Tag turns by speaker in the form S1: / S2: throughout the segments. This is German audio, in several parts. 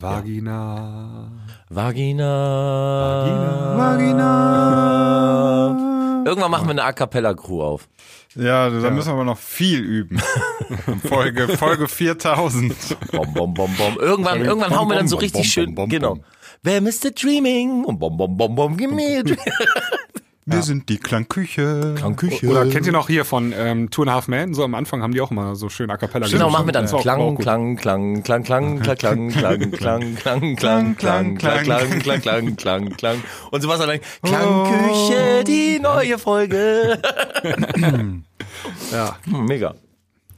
S1: Vagina.
S2: Vagina.
S1: Vagina.
S2: Irgendwann machen wir eine A Cappella Crew auf.
S3: Ja, da müssen wir aber noch viel üben. Folge, Folge 4000.
S2: Bom, bom, bom, bom. Irgendwann, irgendwann hauen wir dann so
S3: bom,
S2: richtig
S3: bom,
S2: schön,
S3: bom, bom,
S2: genau. Wer Mr. Dreaming? Und bom, bom, bom, bom, give me a dream.
S3: Wir sind die Klangküche.
S2: Klangküche.
S1: Oder kennt ihr noch hier von ähm, Two and a Half Men? So am Anfang haben die auch immer so schön A Cappella
S2: Genau,
S1: gesungen.
S2: machen wir dann
S1: auch
S2: Klang,
S1: gut.
S2: Klang, Klang, Klang, Klang, Klang, Klang, Klang, Klang, Klang, Klang, Klang, Klang, Klang, Klang, Klang, Klang, Klang. Und so was dann. Klangküche, die neue Folge.
S1: Ja.
S2: Hm, Mega.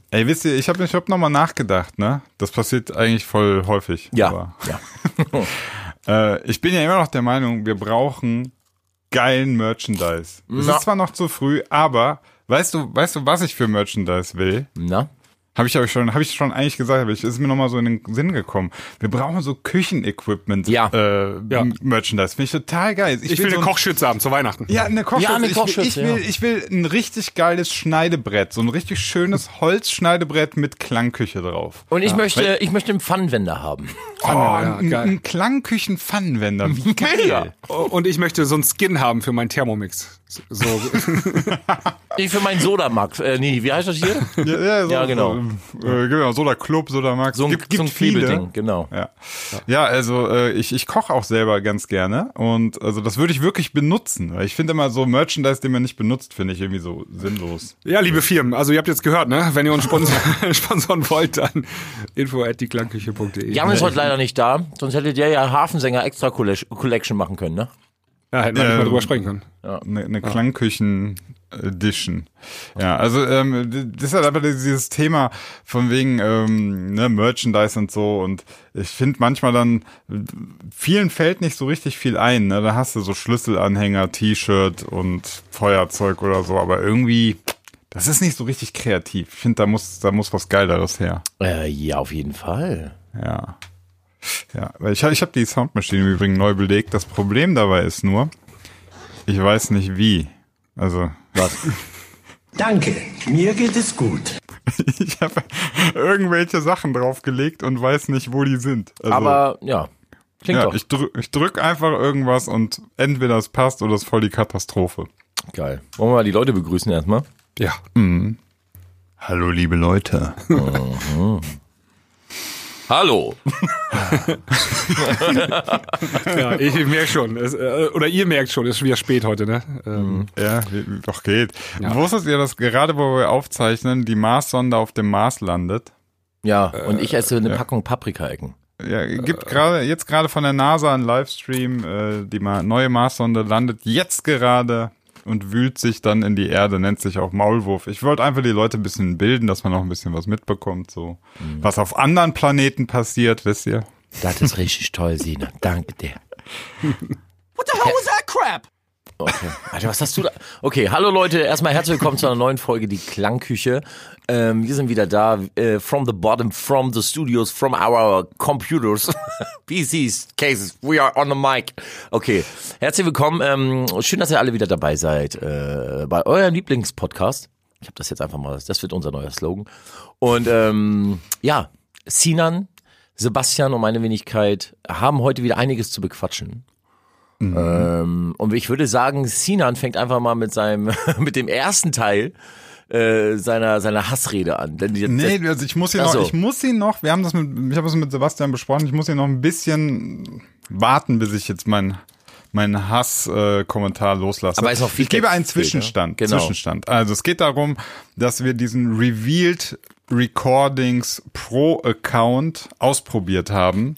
S3: Ey, wisst ihr, ich habe ich hab nochmal nachgedacht, ne? Das passiert eigentlich voll häufig.
S2: Ja,
S3: Aber,
S2: ja.
S3: äh, ich bin ja immer noch der Meinung, wir brauchen geilen Merchandise. Es ist zwar noch zu früh, aber weißt du, weißt du, was ich für Merchandise will?
S2: Na?
S3: Habe ich euch schon, habe ich schon eigentlich gesagt, aber ich ist mir nochmal so in den Sinn gekommen. Wir brauchen so Küchenequipment,
S2: Ja.
S3: äh,
S1: Ja.
S3: Merchandise. Finde ich total geil.
S1: Ich will
S3: so
S1: eine
S3: ein-
S1: Kochschütze haben zu Weihnachten.
S3: Ja, eine Kochschütze.
S2: Ja, eine
S3: ich,
S2: Kochschütze,
S3: will, ich, will,
S2: ja.
S3: ich will ein richtig geiles Schneidebrett, so ein richtig schönes Holzschneidebrett mit Klangküche drauf.
S2: Und ich möchte, ich möchte einen Pfannenwender haben.
S3: Oh,
S1: ja,
S3: ein,
S1: geil.
S3: ein Klangküchen-Pfannenwender. Wie geil.
S2: Mega.
S1: Und ich möchte so einen Skin haben für meinen Thermomix. So,
S2: Ich für meinen Sodamax. Äh, nee, wie heißt das hier?
S3: Ja, ja, so,
S2: Ja, genau.
S3: So, äh, genau, Soda Club, Soda Max.
S2: So ein,
S3: gibt, gibt
S2: so ein
S3: viele.
S2: Kliebelding, genau.
S3: Ja. ja, also äh, ich, ich koche auch selber ganz gerne und also das würde ich wirklich benutzen. Weil ich finde immer so Merchandise, den man nicht benutzt, finde ich irgendwie so sinnlos.
S1: ja, liebe Firmen, also ihr habt jetzt gehört, ne? Wenn ihr uns sponsor sponsoren wollt, dann info at dieklangküche.de.
S2: Jan ist heute leider nicht da, sonst hättet ihr ja Hafensänger extra Colle- Collection machen können, ne?
S1: Ja, hätten wir nicht mal
S3: Ähm,
S1: drüber sprechen können.
S3: Eine, eine Klangküchen Edition. Ja, also ähm, das ist halt aber dieses Thema von wegen ähm, ne, Merchandise und so und ich finde manchmal dann vielen fällt nicht so richtig viel ein. Ne? Da hast du so Schlüsselanhänger, T-Shirt und Feuerzeug oder so, aber irgendwie das ist nicht so richtig kreativ. Ich finde, da muss da muss was Geileres her.
S2: Äh, ja, auf jeden Fall.
S3: Ja. Ja, weil ich, ich habe die Soundmaschine im Übrigen neu belegt. Das Problem dabei ist nur, ich weiß nicht wie. Also,
S2: Was?
S4: Danke, mir geht es gut.
S3: ich habe irgendwelche Sachen draufgelegt und weiß nicht, wo die sind. Also,
S2: Aber ja, klingt
S3: ja,
S2: doch
S3: ich, drück, ich drück einfach irgendwas und entweder es passt oder es ist voll die Katastrophe.
S2: geil. Wollen wir mal die Leute begrüßen erstmal?
S1: Ja.
S3: Hallo, liebe Leute.
S2: Hallo.
S1: ja ich merke schon. Es, äh, oder ihr merkt schon, es ist wieder spät heute, ne? Ähm,
S3: Ja, wie- doch geht. Wusstet ihr, dass gerade wo wir aufzeichnen, die Mars-Sonde auf dem Mars landet?
S2: Ja, und ich esse eine Packung Paprika-Ecken.
S3: Ja, gibt gerade jetzt gerade von der NASA einen Livestream, äh, die neue Marssonde landet jetzt gerade und wühlt sich dann in die Erde, nennt sich auch Maulwurf. Ich wollte einfach die Leute ein bisschen bilden, dass man noch ein bisschen was mitbekommt, so was auf anderen Planeten passiert, wisst ihr?
S2: Das ist richtig toll, Sina. Danke dir.
S4: What the hell was that crap?
S2: Okay. Alter, was hast du da? Okay, hallo Leute, erstmal herzlich willkommen zu einer neuen Folge, die Klangküche. Ähm, wir sind wieder da, äh, from the bottom, from the studios, from our computers, PCs, cases, we are on the mic. Okay, herzlich willkommen. Ähm, schön, dass ihr alle wieder dabei seid äh, bei eurem Lieblingspodcast. Ich habe das jetzt einfach mal, das wird unser neuer Slogan. Und ähm, ja, Sinan, Sebastian und meine Wenigkeit haben heute wieder einiges zu bequatschen. Ähm, und ich würde sagen, Sinan fängt einfach mal mit seinem, mit dem ersten Teil äh, seiner seiner Hassrede an. Denn die,
S3: Nee, also ich muss ihn noch,
S2: so.
S3: ich muss ihn noch, wir haben das mit, ich habe das mit Sebastian besprochen, ich muss ihn noch ein bisschen warten, bis ich jetzt mein meinen Hass-Kommentar äh, Kommentar loslasse.
S2: Aber ist noch
S3: ich gebe einen
S2: ne?
S3: Zwischenstand.
S2: Genau.
S3: Zwischenstand. Also es geht darum, dass wir diesen Revealed Recordings Pro Account ausprobiert haben.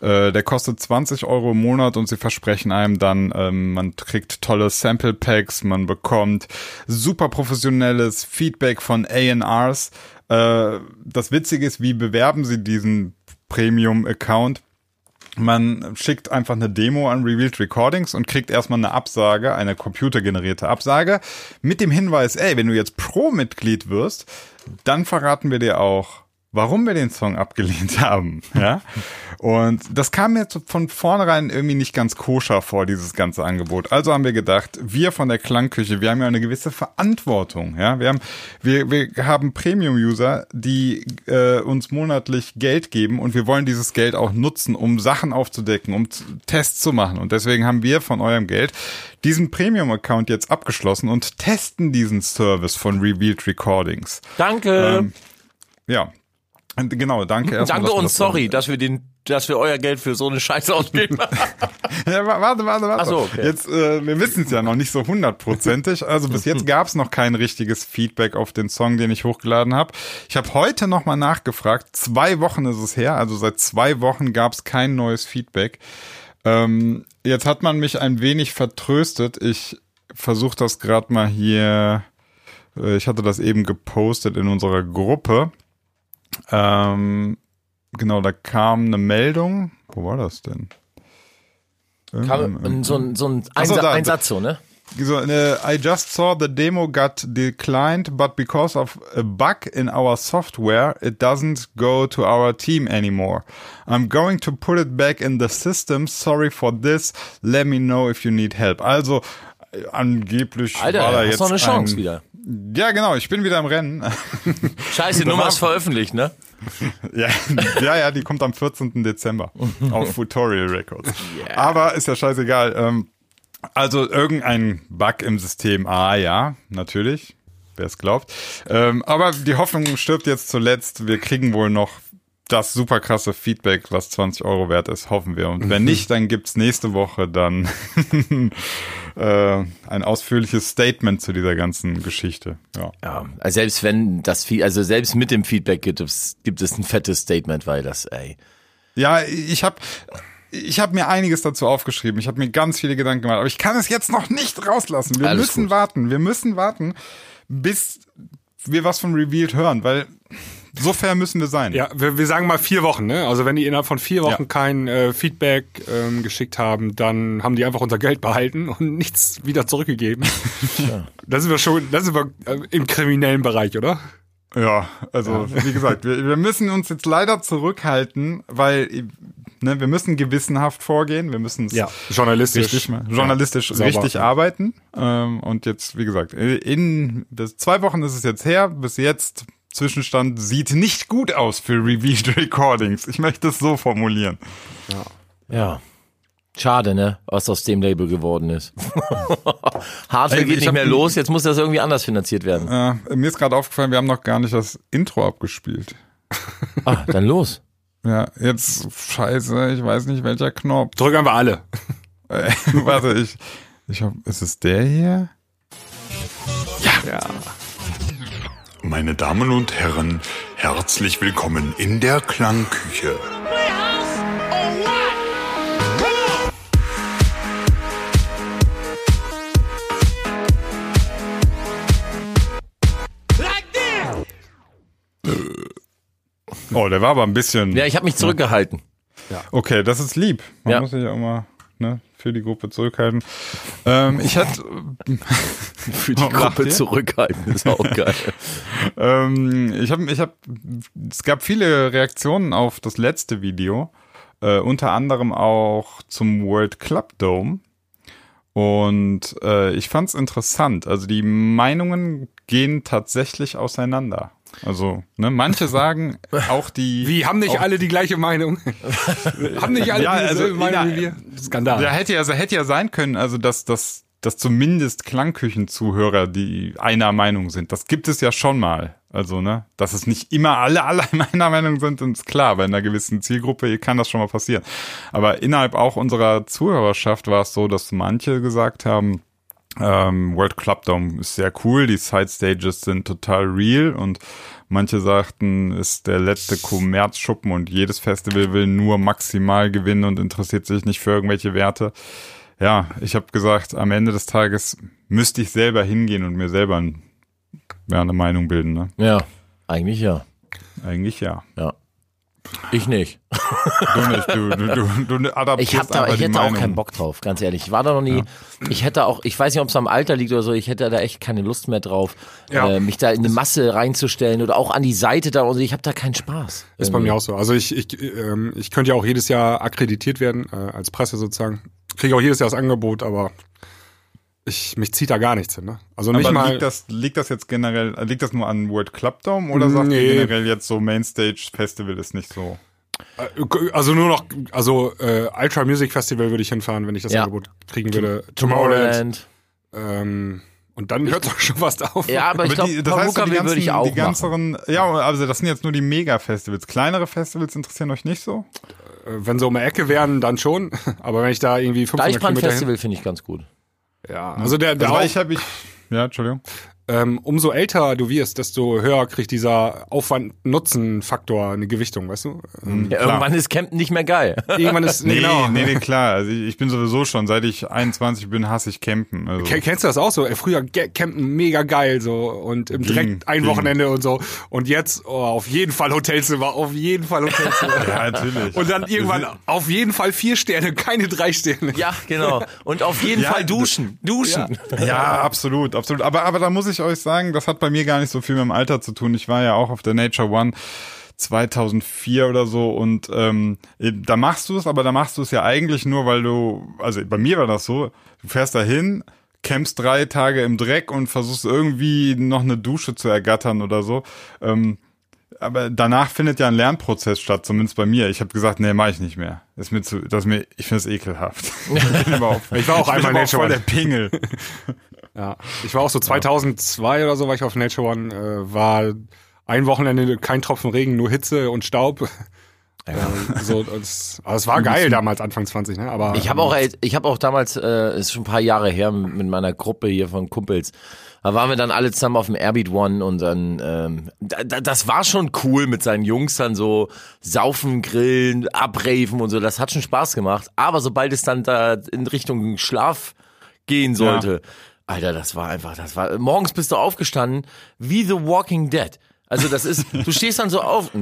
S3: Äh, der kostet 20 Euro im Monat und sie versprechen einem dann, ähm, man kriegt tolle Sample Packs, man bekommt super professionelles Feedback von A&Rs. Äh, das Witzige ist, wie bewerben sie diesen Premium-Account? Man schickt einfach eine Demo an Revealed Recordings und kriegt erstmal eine Absage, eine computergenerierte Absage, mit dem Hinweis, ey, wenn du jetzt Pro-Mitglied wirst, dann verraten wir dir auch, warum wir den Song abgelehnt haben. Ja? Und das kam mir von vornherein irgendwie nicht ganz koscher vor, dieses ganze Angebot. Also haben wir gedacht, wir von der Klangküche, wir haben ja eine gewisse Verantwortung. Ja? Wir haben, wir, wir haben Premium-User, die äh, uns monatlich Geld geben und wir wollen dieses Geld auch nutzen, um Sachen aufzudecken, um Tests zu machen. Und deswegen haben wir von eurem Geld diesen Premium-Account jetzt abgeschlossen und testen diesen Service von Revealed Recordings.
S2: Danke.
S3: Ähm, Ja. Genau, danke erstmal.
S2: Danke und sorry, dass wir den, dass wir euer Geld für so eine Scheiße ausgeben.
S3: Ja, wa- warte, warte, warte.
S2: Ach so, okay.
S3: Jetzt, äh, wir wissen es ja noch nicht so hundertprozentig. Also bis jetzt gab es noch kein richtiges Feedback auf den Song, den ich hochgeladen habe. Ich habe heute nochmal nachgefragt. Zwei Wochen ist es her. Also seit zwei Wochen gab es kein neues Feedback. Ähm, jetzt hat man mich ein wenig vertröstet. Ich versuche das gerade mal hier. äh, Ich hatte das eben gepostet in unserer Gruppe. Ähm, genau, da kam eine Meldung. Wo war das denn?
S2: Kam, so ein, so ein, ein,
S3: so, da-
S2: ein Satz so, ne?
S3: So, äh, I just saw the demo got declined, but because of a bug in our software, it doesn't go to our team anymore. I'm going to put it back in the system. Sorry for this. Let me know if you need help. Also, angeblich
S2: Alter,
S3: war da jetzt
S2: noch eine Chance
S3: ein,
S2: wieder.
S3: Ja, genau. Ich bin wieder im Rennen.
S2: Scheiße, die Nummer
S3: war-
S2: ist veröffentlicht, ne?
S3: Ja, ja, ja, die kommt am 14. Dezember auf Futorial Records. Aber ist ja scheißegal. Ähm, also irgendein Bug im System. Ah ja, natürlich. Wer es glaubt. Ähm, aber die Hoffnung stirbt jetzt zuletzt. Wir kriegen wohl noch das super krasse Feedback, was 20 Euro wert ist, hoffen wir. Und wenn nicht, dann gibt's nächste Woche dann äh, ein ausführliches Statement zu dieser ganzen Geschichte. Ja.
S2: Ja, also selbst wenn das Fe- also selbst mit dem Feedback gibt es, gibt es ein fettes Statement, weil das, ey.
S3: Ja, ich habe ich hab mir einiges dazu aufgeschrieben. Ich habe mir ganz viele Gedanken gemacht, aber ich kann es jetzt noch nicht rauslassen. Wir
S2: Alles
S3: müssen
S2: gut.
S3: warten. Wir müssen warten, bis wir was von Revealed hören, weil so fair müssen wir sein.
S1: Ja, wir, wir sagen mal vier Wochen, ne? Also wenn die innerhalb von vier Wochen
S3: Ja.
S1: kein äh, Feedback ähm, geschickt haben, dann haben die einfach unser Geld behalten und nichts wieder zurückgegeben. Da sind wir schon, da sind wir äh, im kriminellen Bereich, oder?
S3: Ja, also wie gesagt, wir, wir müssen uns jetzt leider zurückhalten, weil ne, wir müssen gewissenhaft vorgehen. Wir müssen es
S1: journalistisch.
S3: richtig, mal- journalistisch
S1: Ja, sauber.
S3: richtig arbeiten. Ähm, und jetzt, wie gesagt, in das, zwei Wochen ist es jetzt her. Bis jetzt Zwischenstand sieht nicht gut aus für Revealed Recordings. Ich möchte es so formulieren.
S2: Ja. Schade, ne? Was aus dem Label geworden ist. Hardware geht
S3: ich
S2: nicht mehr los, jetzt muss das irgendwie anders finanziert werden.
S3: Äh, mir ist gerade aufgefallen, wir haben noch gar nicht das Intro abgespielt.
S2: Ah, dann los.
S3: Ja, jetzt scheiße, ich weiß nicht welcher Knopf.
S1: Drück einfach alle.
S3: Äh, Warte, ich, ich hab, ist es der hier?
S1: Ja.
S5: Meine Damen und Herren, herzlich willkommen in der Klangküche.
S3: Oh, der war aber ein bisschen.
S2: Ja, ich habe mich zurückgehalten.
S3: Okay, das ist lieb. Man
S2: Ja.
S3: muss sich ja immer ne, für die Gruppe zurückhalten. Ähm, ich hatte,
S2: Für die Gruppe zurückhalten, ist auch geil.
S3: ähm, ich habe, ich habe, es gab viele Reaktionen auf das letzte Video, äh, unter anderem auch zum World Club Dome. Und äh, ich fand's interessant. Also die Meinungen gehen tatsächlich auseinander. Also, ne, manche sagen auch die.
S1: Wie, haben nicht alle die gleiche Meinung? haben nicht alle
S3: Ja,
S1: dieselbe
S3: also,
S1: Meinung
S3: ja,
S1: wie wir? Skandal.
S3: Ja, hätte ja, also hätte ja sein können, also dass, dass, dass zumindest Klangküchenzuhörer die einer Meinung sind. Das gibt es ja schon mal. Also, ne, dass es nicht immer alle, alle meiner Meinung sind, ist klar. Bei einer gewissen Zielgruppe kann das schon mal passieren. Aber innerhalb auch unserer Zuhörerschaft war es so, dass manche gesagt haben, ähm, World Club Dome ist sehr cool, die Side Stages sind total real und manche sagten, ist der letzte Kommerzschuppen und jedes Festival will nur maximal gewinnen und interessiert sich nicht für irgendwelche Werte. Ja, ich habe gesagt, am Ende des Tages müsste ich selber hingehen und mir selber ein, ja, eine Meinung bilden. Ne?
S2: Ja, eigentlich ja.
S3: Eigentlich ja.
S2: Ja. Ich nicht.
S3: Du nicht, du, du, du, du adaptierst
S2: Ich, hab da, ich hätte auch
S3: Meinung.
S2: keinen Bock drauf, ganz ehrlich. Ich war da noch nie. Ich hätte auch, ich weiß nicht, ob es am Alter liegt oder so, ich hätte da echt keine Lust mehr drauf,
S1: Ja.
S2: äh, mich da in eine Masse reinzustellen oder auch an die Seite da und so. Ich habe da keinen Spaß.
S1: Ist bei mir auch so. Also ich, ich, ähm, ich könnte ja auch jedes Jahr akkreditiert werden, äh, als Presse sozusagen. Kriege auch jedes Jahr das Angebot, aber ich, mich zieht da gar nichts hin. Ne? Also nicht
S3: Aber
S1: mal.
S3: liegt das, liegt das jetzt generell, äh, liegt das nur an World Club Dome oder sagt
S1: Nee.
S3: ihr generell jetzt so Mainstage Festival ist nicht so?
S1: Also nur noch, also äh, Ultra Music Festival würde ich hinfahren, wenn ich das
S2: Ja.
S1: Angebot kriegen würde. Tomorrowland.
S2: Tomorrowland.
S1: Ähm, und dann hört doch schon fast auf.
S2: Ja, aber ich glaube,
S3: die, das heißt, so die ganzen,
S2: würde ich auch
S3: die
S2: machen.
S3: ganzen, ja, also das sind jetzt nur die Mega-Festivals. Kleinere Festivals interessieren euch nicht so?
S1: Äh, Wenn sie um die Ecke wären, dann schon. Aber wenn ich da irgendwie 500 Kilometer
S2: Deichbrand-Festival finde ich ganz gut.
S1: Ja, also der, der
S3: Also,
S1: auch,
S3: ich habe ich, ja, Entschuldigung.
S1: Ähm, umso älter du wirst, desto höher kriegt dieser Aufwand-Nutzen-Faktor eine Gewichtung, weißt du? Ähm,
S2: Ja, irgendwann ist Campen nicht mehr geil.
S1: Irgendwann ist,
S3: Nee,
S1: genau.
S3: nee, nee, klar. Also ich, ich bin sowieso schon, seit ich 21 bin, hasse ich Campen. Also.
S1: Ken- Kennst du das auch so? Ey, früher campen mega geil so und im direkt ein
S3: ging.
S1: Wochenende und so und jetzt oh, auf jeden Fall Hotelzimmer, auf jeden Fall Hotelzimmer.
S3: Ja, natürlich.
S1: Und dann irgendwann auf jeden Fall vier Sterne, keine drei Sterne.
S2: Ja, genau. Und auf jeden
S3: Ja,
S2: Fall duschen. Duschen.
S3: Ja, absolut, absolut. Aber, aber da muss ich euch sagen, das hat bei mir gar nicht so viel mit dem Alter zu tun. Ich war ja auch auf der Nature One 2004 oder so und ähm, da machst du es, aber da machst du es ja eigentlich nur, weil du, also bei mir war das so, du fährst dahin, campst drei Tage im Dreck und versuchst irgendwie noch eine Dusche zu ergattern oder so. Ähm, aber danach findet ja ein Lernprozess statt, zumindest bei mir. Ich habe gesagt, nee, mache ich nicht mehr. Ist mir zu, das mir, ich finde es ekelhaft. ich, bin aber auch,
S1: Ich war auch
S3: ich bin
S1: einmal
S3: aber auch voll der Pingel.
S1: Ja, ich war auch so 2002 oder so war ich auf Nature One, äh, war ein Wochenende kein Tropfen Regen, nur Hitze und Staub. Ähm, so, das, aber es war geil damals, Anfang 20, ne? Aber
S2: Ich habe auch, ich habe auch damals, äh, ist schon ein paar Jahre her, mit meiner Gruppe hier von Kumpels. Da waren wir dann alle zusammen auf dem Airbeat One und dann, ähm, da, da, das war schon cool mit seinen Jungs dann so saufen, grillen, abraven und so. Das hat schon Spaß gemacht. Aber sobald es dann da in Richtung Schlaf gehen sollte, Alter, das war einfach, das war, morgens bist du aufgestanden wie The Walking Dead. Also das ist, du stehst dann so auf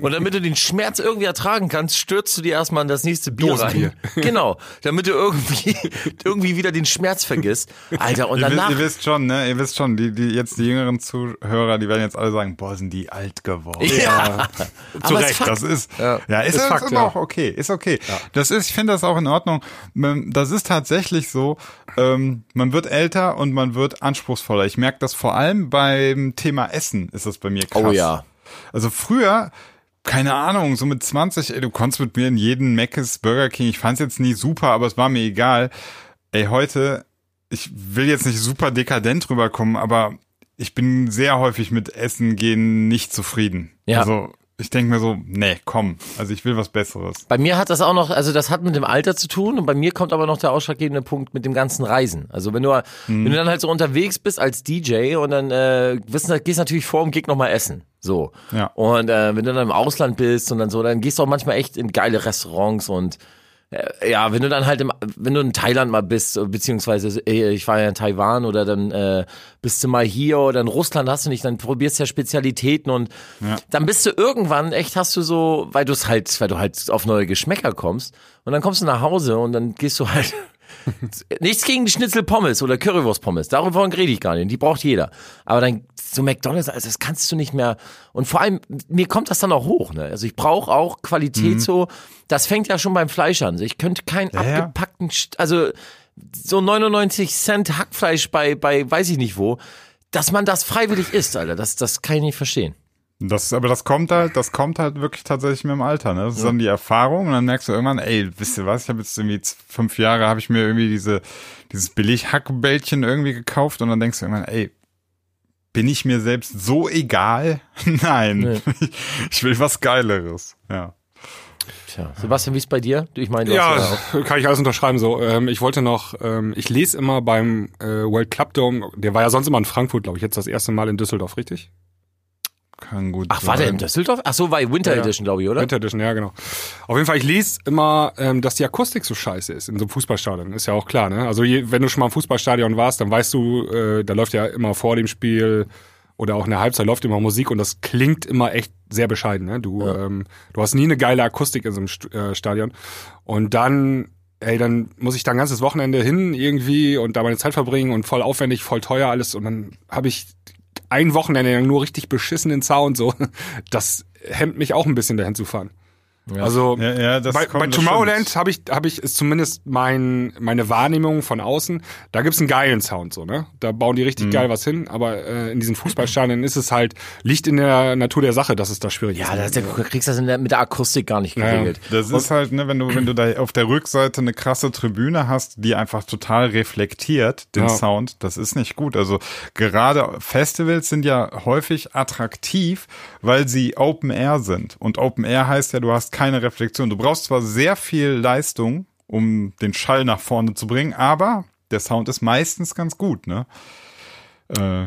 S2: und damit du den Schmerz irgendwie ertragen kannst, stürzt du dir erstmal in das nächste Bier
S1: Dosenbier.
S2: rein. Genau, damit du irgendwie irgendwie wieder den Schmerz vergisst. Alter, und
S3: Ihr, wisst,
S2: danach
S3: ihr wisst schon, ne? Ihr wisst schon, die, die jetzt die jüngeren Zuhörer, die werden jetzt alle sagen, boah, sind die alt geworden.
S2: ja,
S3: Zu
S2: Aber es
S3: Recht, das ist, ja, ist,
S1: Ist
S3: ist,
S1: Fakt,
S3: aber
S1: ja.
S3: auch okay, ist okay. Das ist, ich finde das auch in Ordnung. Ähm, Das ist tatsächlich so, ähm, man wird älter und man wird anspruchsvoller. Ich merke das vor allem beim Thema Essen, ist das bei mir krass.
S2: Oh ja.
S3: Also früher, keine Ahnung, so mit 20, ey, du konntest mit mir in jeden Mc's, Burger King, ich fand's jetzt nie super, aber es war mir egal. Ey, heute, ich will jetzt nicht super dekadent rüberkommen, aber ich bin sehr häufig mit Essen gehen nicht zufrieden.
S2: Ja.
S3: Also ich denke mir so, nee, komm, also ich will was Besseres.
S2: Bei mir hat das auch noch, also das hat mit dem Alter zu tun und bei mir kommt aber noch der ausschlaggebende Punkt mit dem ganzen Reisen. Also wenn du, wenn du dann halt so unterwegs bist als DJ und dann äh, wissen, gehst natürlich vor dem Gig nochmal essen. So.
S3: Ja.
S2: Und äh, wenn du dann im Ausland bist und dann so, dann gehst du auch manchmal echt in geile Restaurants und ja, wenn du dann halt im, wenn du in Thailand mal bist, beziehungsweise äh, ich war ja in Taiwan oder dann äh, bist du mal hier oder in Russland hast du nicht, dann probierst du ja Spezialitäten und dann bist du irgendwann echt hast du so, weil du es halt, weil du halt auf neue Geschmäcker kommst und dann kommst du nach Hause und dann gehst du halt Nichts gegen die Schnitzel Pommes oder Currywurst Pommes. Darüber rede ich gar nicht. Die braucht jeder. Aber dann so McDonald's, also das kannst du nicht mehr. Und vor allem, mir kommt das dann auch hoch. Ne? Also ich brauche auch Qualität so. Das fängt ja schon beim Fleisch an. Ich könnte keinen
S3: Ja, ja.
S2: abgepackten, also so 99 Cent Hackfleisch bei, bei weiß ich nicht wo, dass man das freiwillig isst, Alter. Das, das kann ich nicht verstehen.
S3: Das, aber das kommt halt, das kommt halt wirklich tatsächlich mit dem Alter, ne? Das ist dann die Erfahrung und dann merkst du irgendwann, ey, wisst ihr was, ich habe jetzt irgendwie fünf Jahre, habe ich mir irgendwie diese, dieses Billig-Hackbällchen irgendwie gekauft und dann denkst du irgendwann, ey, bin ich mir selbst so egal? Nein, ich will was Geileres, ja.
S2: Tja. Sebastian, wie ist bei dir? Du, Ich meine, du hast ja
S1: Ja, kann ich alles unterschreiben. So, ähm, ich wollte noch, ähm, ich lese immer beim äh, World Club Dome. Der war ja sonst immer in Frankfurt, glaube ich. Jetzt das erste Mal in Düsseldorf, richtig?
S3: Kann gut
S2: Ach, war der in
S3: sein.
S2: Düsseldorf? Ach so, war Winter
S1: Ja.
S2: Edition, glaube ich, oder?
S1: Winter Edition, ja genau. Auf jeden Fall, ich lese immer, ähm, dass die Akustik so scheiße ist in so einem Fußballstadion. Ist ja auch klar, ne? Also je, wenn du schon mal im Fußballstadion warst, dann weißt du, äh, da läuft ja immer vor dem Spiel oder auch in der Halbzeit läuft immer Musik und das klingt immer echt sehr bescheiden. Ne? Du, ähm, du hast nie eine geile Akustik in so einem St äh, Stadion. Und dann, ey, dann muss ich da ein ganzes Wochenende hin irgendwie und da meine Zeit verbringen und voll aufwendig, voll teuer alles. Und dann habe ich ein Wochenende lang nur richtig beschissenen Sound so. Das hemmt mich auch ein bisschen dahin zu fahren. Also
S3: Ja, ja, das
S1: bei,
S3: kommt-
S1: bei
S3: das
S1: Tomorrowland habe ich, habe ich ist zumindest mein, meine Wahrnehmung von außen. Da gibt's einen geilen Sound so, ne? Da bauen die
S3: Mhm.
S1: richtig geil was hin. Aber äh, in diesen Fußballstadien ist es halt liegt in der Natur der Sache, dass es da schwierig
S2: Ja,
S1: ist.
S2: das, du kriegst das in der, mit der Akustik gar nicht
S1: ja.
S2: geregelt.
S3: Das ist halt, ne, wenn du, wenn du da auf der Rückseite eine krasse Tribüne hast, die einfach total reflektiert den
S1: Ja.
S3: Sound, das ist nicht gut. Also gerade Festivals sind ja häufig attraktiv, weil sie Open Air sind. Und Open Air heißt ja, du hast keine Reflexion. Du brauchst zwar sehr viel Leistung, um den Schall nach vorne zu bringen, aber der Sound ist meistens ganz gut, ne? Äh,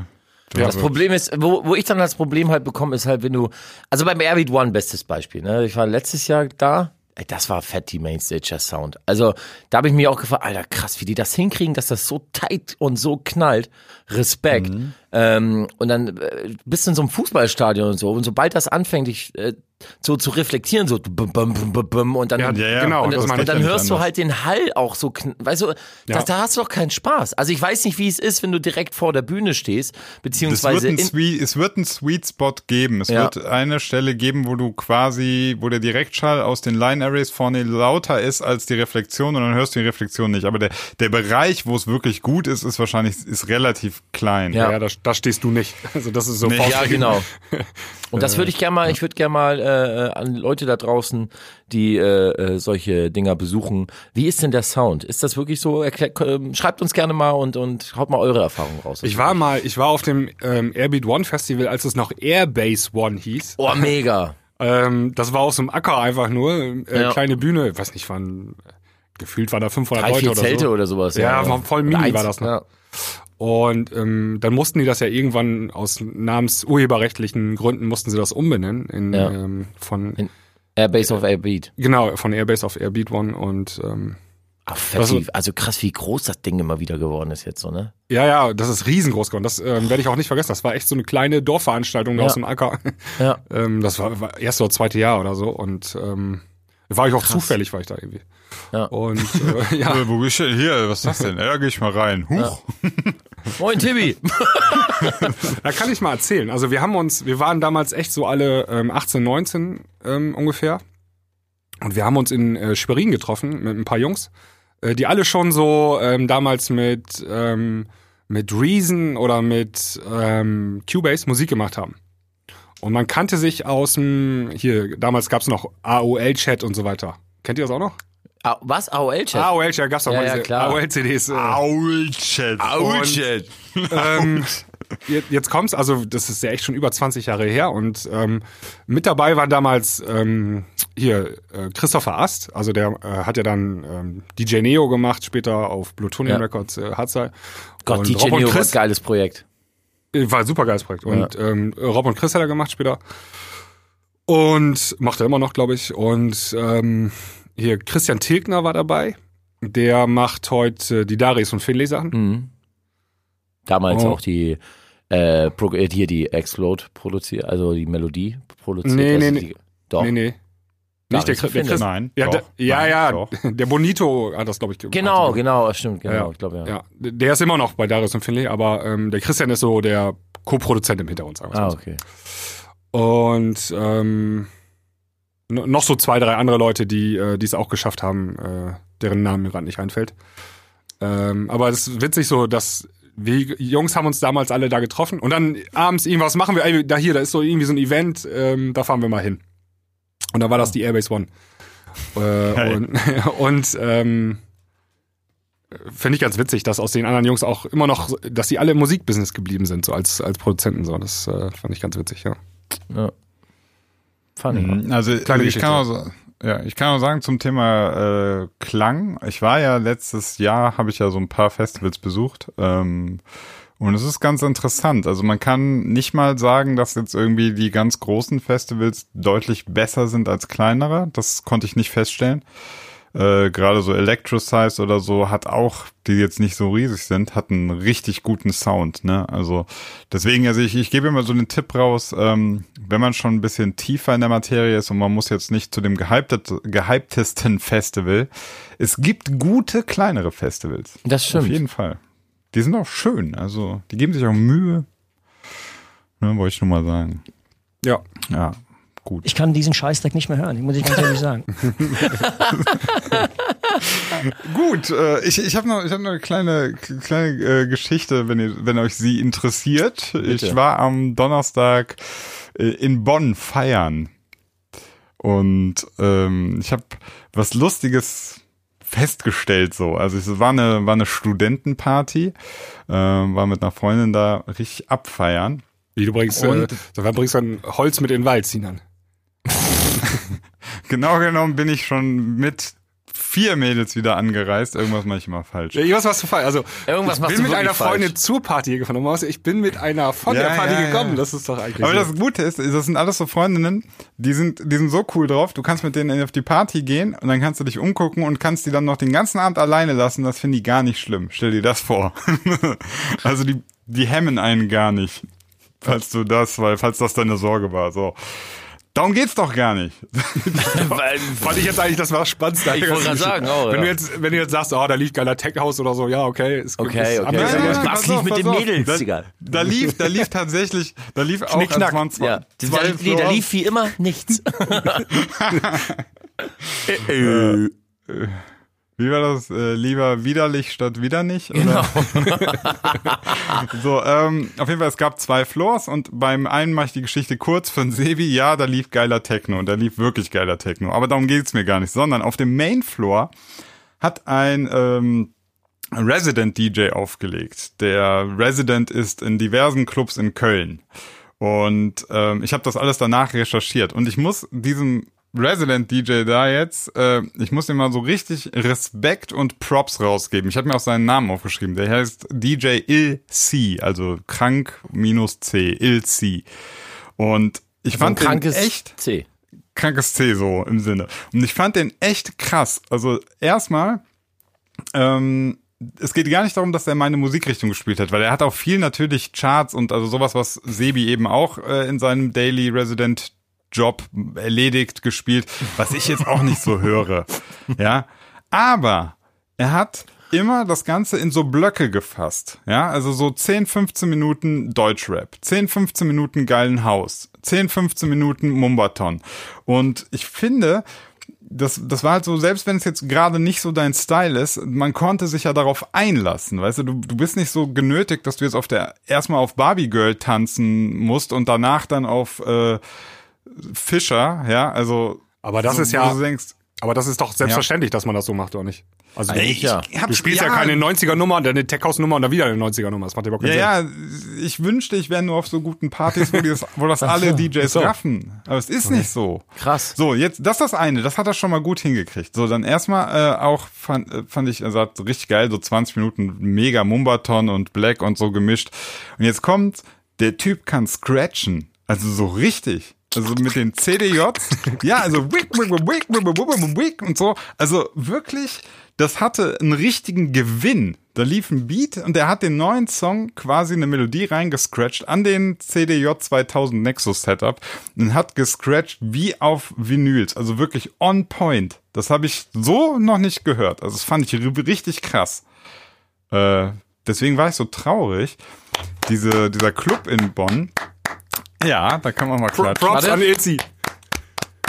S2: Das Problem ist, wo, wo ich dann das Problem halt bekomme, ist halt, wenn du, also beim Airbeat One bestes Beispiel, ne? Ich war letztes Jahr da, ey, das war fett, die Mainstage, der Sound. Also, da habe ich mich auch gefragt, Alter, krass, wie die das hinkriegen, dass das so tight und so knallt. Respekt. Ähm, und dann äh, bist du in so einem Fußballstadion und so, und sobald das anfängt, ich, äh, so zu reflektieren, so bum, bum, bum, bum, bum, und dann,
S1: Ja,
S3: Ja, ja.
S1: genau.
S2: und,
S1: das
S2: und
S1: ich.
S2: dann hörst du halt den Hall auch so, kn- weißt du,
S1: Ja.
S2: das, da hast du doch keinen Spaß. Also ich weiß nicht, wie es ist, wenn du direkt vor der Bühne stehst,
S3: Es wird,
S2: beziehungsweise
S3: ein
S2: in,
S3: Sweet, es wird einen Sweet Spot geben. Es
S2: Ja.
S3: wird eine Stelle geben, wo du quasi, wo der Direktschall aus den Line Arrays vorne lauter ist als die Reflexion und dann hörst du die Reflexion nicht. Aber der, der Bereich, wo es wirklich gut ist, ist wahrscheinlich, ist relativ klein.
S2: Ja.
S1: ja, da, da stehst du nicht. Also das ist so
S3: Nee.
S2: Ja, genau. Und das würde ich gerne mal, ich würde gerne mal äh, an Leute da draußen, die äh, äh, solche Dinger besuchen. Wie ist denn der Sound? Ist das wirklich so? Ähm, schreibt uns gerne mal und und haut mal eure Erfahrungen raus.
S1: Ich war mal, ich war auf dem ähm, Airbeat One Festival, als es noch Airbase One hieß.
S2: oh mega.
S1: Ähm, das war auf so einem Acker einfach nur, äh,
S2: Ja.
S1: kleine Bühne, weiß nicht, waren gefühlt waren da 500
S2: Drei,
S1: Leute oder
S2: Zelte
S1: so.
S2: oder sowas.
S1: Ja, war voll mini war das noch.
S2: Ja.
S1: Und ähm, dann mussten die das ja irgendwann aus namensurheberrechtlichen Gründen mussten sie das umbenennen in,
S2: Ja.
S1: ähm, von
S2: In- Airbase of Airbeat.
S1: genau von Airbase auf Airbeat One und ähm,
S2: Ach, wie, also krass, wie groß das Ding immer wieder geworden ist jetzt so, ne?
S1: ja ja das ist riesengroß geworden. Das ähm, werde ich auch nicht vergessen. Das war echt so eine kleine Dorfveranstaltung da
S2: Ja.
S1: aus dem Acker.
S2: Ja.
S1: ähm, das war, war erste oder zweite Jahr oder so und ähm, war ich auch zufällig war ich da irgendwie.
S2: Ja.
S1: Und äh, ja,
S3: Äh, Wo ist denn hier? Was ist das denn? Ja, geh ich mal rein. Huch.
S2: Moin Tibi.
S1: Da kann ich mal erzählen. Also wir haben uns, wir waren damals echt so alle ähm, 18, 19 ähm, ungefähr. Und wir haben uns in äh, Schwerin getroffen mit ein paar Jungs, äh, die alle schon so ähm, damals mit, ähm, mit Reason oder mit ähm, Cubase Musik gemacht haben. Und man kannte sich aus dem, hier, damals gab's noch AOL-Chat und so weiter. Kennt ihr das auch noch?
S2: Ah, was? AOL-Chat?
S1: AOL-Chat gab's doch
S2: Ja,
S1: mal
S2: ja,
S1: diese
S2: klar.
S1: AOL-CDs. Äh,
S3: Aulchat.
S1: Aulchat. ähm, je- jetzt kommt's, also das ist ja echt schon über 20 Jahre her und ähm, mit dabei war damals ähm, hier äh, Christopher Ast, also der äh, hat ja dann ähm, DJ Neo gemacht, später auf Plutonium
S2: Ja.
S1: Records äh, Hatzal.
S2: Gott,
S1: und
S2: DJ
S1: Rob und
S2: Neo war ein
S1: Chris,
S2: geiles Projekt.
S1: äh, war ein super geiles Projekt. Und ähm, Rob und Chris hat er gemacht später. Und macht er immer noch, glaube ich. Und ähm, hier Christian Tilgner war dabei. Der macht heute die Darius und Finlay Sachen.
S2: Mhm. Damals
S1: Oh.
S2: auch die äh, äh, hier die Explode produziert, also die Melodie produziert.
S1: Nee,
S2: also
S1: nee,
S2: die, Doch.
S1: Nee, nee. Nicht der, der. Chris.
S3: Nein.
S1: Ja,
S3: doch,
S1: der, ja,
S3: nein,
S1: ja.
S3: Doch.
S1: Der Bonito hat das, glaube ich, gemacht.
S2: Genau, genau, stimmt, genau,
S1: Ja,
S2: ich glaube ja.
S1: Ja, der ist immer noch bei Darius und Finlay, aber ähm, der Christian ist so der Co-Produzent im Hintergrund, sagen wir
S2: Ah,
S1: mal so.
S2: okay.
S1: Und ähm, noch so zwei, drei andere Leute, die äh, es auch geschafft haben, äh, deren Namen mir gerade nicht einfällt. Ähm, aber es ist witzig so, dass wir Jungs haben uns damals alle da getroffen und dann abends irgendwas machen wir, ey, da hier, da ist so irgendwie so ein Event, ähm, da fahren wir mal hin. Und da war das die Airbase One. Äh, und und ähm, finde ich ganz witzig, dass aus den anderen Jungs auch immer noch, dass sie alle im Musikbusiness geblieben sind, so als, als Produzenten. So. Das äh, fand ich ganz witzig, ja.
S2: Ja. Funny.
S3: Mhm, Also
S1: Kleine
S3: ich
S1: Geschichte.
S3: kann, auch, ja, ich kann auch sagen zum Thema äh, Klang. Ich war ja letztes Jahr, habe ich ja so ein paar Festivals besucht. Ähm, und es ist ganz interessant. Also man kann nicht mal sagen, dass jetzt irgendwie die ganz großen Festivals deutlich besser sind als kleinere. Das konnte ich nicht feststellen. Äh, Gerade so Electrosize oder so hat auch, die jetzt nicht so riesig sind, hat einen richtig guten Sound. Ne? Also deswegen, also ich, ich gebe immer so den Tipp raus, ähm, wenn man schon ein bisschen tiefer in der Materie ist und man muss jetzt nicht zu dem gehyptet, gehyptesten Festival. Es gibt gute kleinere Festivals.
S2: Das stimmt.
S3: Auf jeden Fall. Die sind auch schön. Also die geben sich auch Mühe. Ne, wollte ich nur mal sagen.
S1: Ja.
S3: Ja, gut.
S6: Ich kann diesen Scheißdreck nicht mehr hören, muss ich ganz ehrlich sagen.
S3: Gut, äh, ich, ich habe noch, ich hab noch eine kleine, kleine äh, Geschichte, wenn, ihr, wenn euch sie interessiert. Ich war am Donnerstag äh, in Bonn feiern und ähm, ich habe was Lustiges festgestellt so. Also es war eine, war eine Studentenparty, äh, war mit einer Freundin da richtig abfeiern.
S1: Wie du bringst, äh,
S3: Und-
S1: da bringst dann Holz mit in den Wald ziehen dann.
S3: Genau genommen bin ich schon mit vier Mädels wieder angereist. Irgendwas mache ich immer falsch.
S1: Ja, was machst du falsch? Also,
S2: Irgendwas
S1: ich bin
S2: du
S1: mit einer
S2: falsch.
S1: Freundin zur Party gefahren. Und Ich bin mit einer von
S3: Ja,
S1: der Party
S3: ja, ja.
S1: gekommen. Das ist doch eigentlich
S3: Aber
S1: so.
S3: das Gute ist, das sind alles so Freundinnen, die sind, die sind so cool drauf. Du kannst mit denen auf die Party gehen und dann kannst du dich umgucken und kannst die dann noch den ganzen Abend alleine lassen. Das finde ich gar nicht schlimm. Stell dir das vor. also die, die hemmen einen gar nicht. Falls du das, weil, falls das deine Sorge war, so. Darum geht's doch gar nicht.
S2: Weil-
S1: Fand ich jetzt eigentlich, das war das Spannendste.
S2: Ich wollte gerade sagen, auch,
S1: wenn,
S2: ja.
S1: du jetzt, wenn du jetzt sagst, oh, da liegt geiler Tech-House oder so, ja, okay. Ist gut,
S2: Okay,
S1: ist
S2: okay.
S1: abgesehen.
S2: Ja, ja, Was lief mit den. Mädels,
S3: Da,
S2: Digga?
S3: da lief, da lief tatsächlich, da lief auch,
S1: Knickknack.
S3: zwei,
S2: Ja,
S3: zwei
S2: da, nee, da lief wie immer nichts.
S3: Wie war das? Äh, lieber widerlich statt wieder nicht? Oder? so, ähm, auf jeden Fall, es gab zwei Floors und beim einen mache ich die Geschichte kurz von Sevi. Ja, da lief geiler Techno und da lief wirklich geiler Techno. Aber darum geht's mir gar nicht, sondern auf dem Main Floor hat ein ähm, Resident DJ aufgelegt. Der Resident ist in diversen Clubs in Köln. Und ähm, ich habe das alles danach recherchiert. Und ich muss diesem Resident DJ da jetzt, äh, ich muss ihm mal so richtig Respekt und Props rausgeben. Ich habe mir auch seinen Namen aufgeschrieben. Der heißt DJ Il C, also krank minus C, Il C. Und ich
S2: Ein
S3: fand den
S2: krankes
S3: echt
S2: C.
S3: krankes C so im Sinne. Und ich fand den echt krass. Also erstmal, ähm, es geht gar nicht darum, dass er meine Musikrichtung gespielt hat, weil er hat auch viel natürlich Charts und also sowas, was Sebi eben auch äh, in seinem Daily Resident Job erledigt gespielt, was ich jetzt auch nicht so höre. Ja, aber er hat immer das Ganze in so Blöcke gefasst. Ja, also so 10, 15 Minuten Deutschrap, 10, 15 Minuten geilen Haus, 10, 15 Minuten Mumbaton. Und ich finde, das, das war halt so, selbst wenn es jetzt gerade nicht so dein Style ist, man konnte sich ja darauf einlassen, weißt du, du, du bist nicht so genötigt, dass du jetzt auf der, erstmal auf Barbie Girl tanzen musst und danach dann auf äh, Fischer, ja, also.
S1: Aber das
S3: so,
S1: ist ja-
S3: denkst,
S1: Aber das ist doch selbstverständlich, dass man das so macht, oder nicht? Also,
S2: ja.
S3: ich hab-
S1: du spielst ja, keine 90er-Nummer, dann eine Tech-House-Nummer und dann wieder eine 90er-Nummer. Das macht überhaupt keinen
S3: Ja,
S1: Sinn.
S3: ja, ich wünschte, ich wäre nur auf so guten Partys, wo, das, wo das alle DJs
S1: so.
S3: raffen. Aber es ist nicht so.
S2: Krass.
S3: So, jetzt, das ist das eine, das hat er schon mal gut hingekriegt. So, dann erstmal äh, auch fand, äh, fand ich, er sagt, so richtig geil, so 20 Minuten mega Mumbaton und Black und so gemischt. Und jetzt kommt, der Typ kann scratchen. Also so richtig. Also mit den CDJs. ja, also wick, wick, wick, wick, wick, wick, wick und so. Also wirklich, das hatte einen richtigen Gewinn. Da lief ein Beat und er hat den neuen Song quasi eine Melodie reingescratcht an den CDJ 2000 Nexus Setup und hat gescratcht wie auf Vinyls. Also wirklich on point. Das habe ich so noch nicht gehört. Also das fand ich ri- richtig krass. Äh, deswegen war ich so traurig. Diese, dieser Club in Bonn. Ja, da kann man mal
S1: Pro
S3: klatschen.
S1: Props
S2: Warte.
S1: an Ilzi.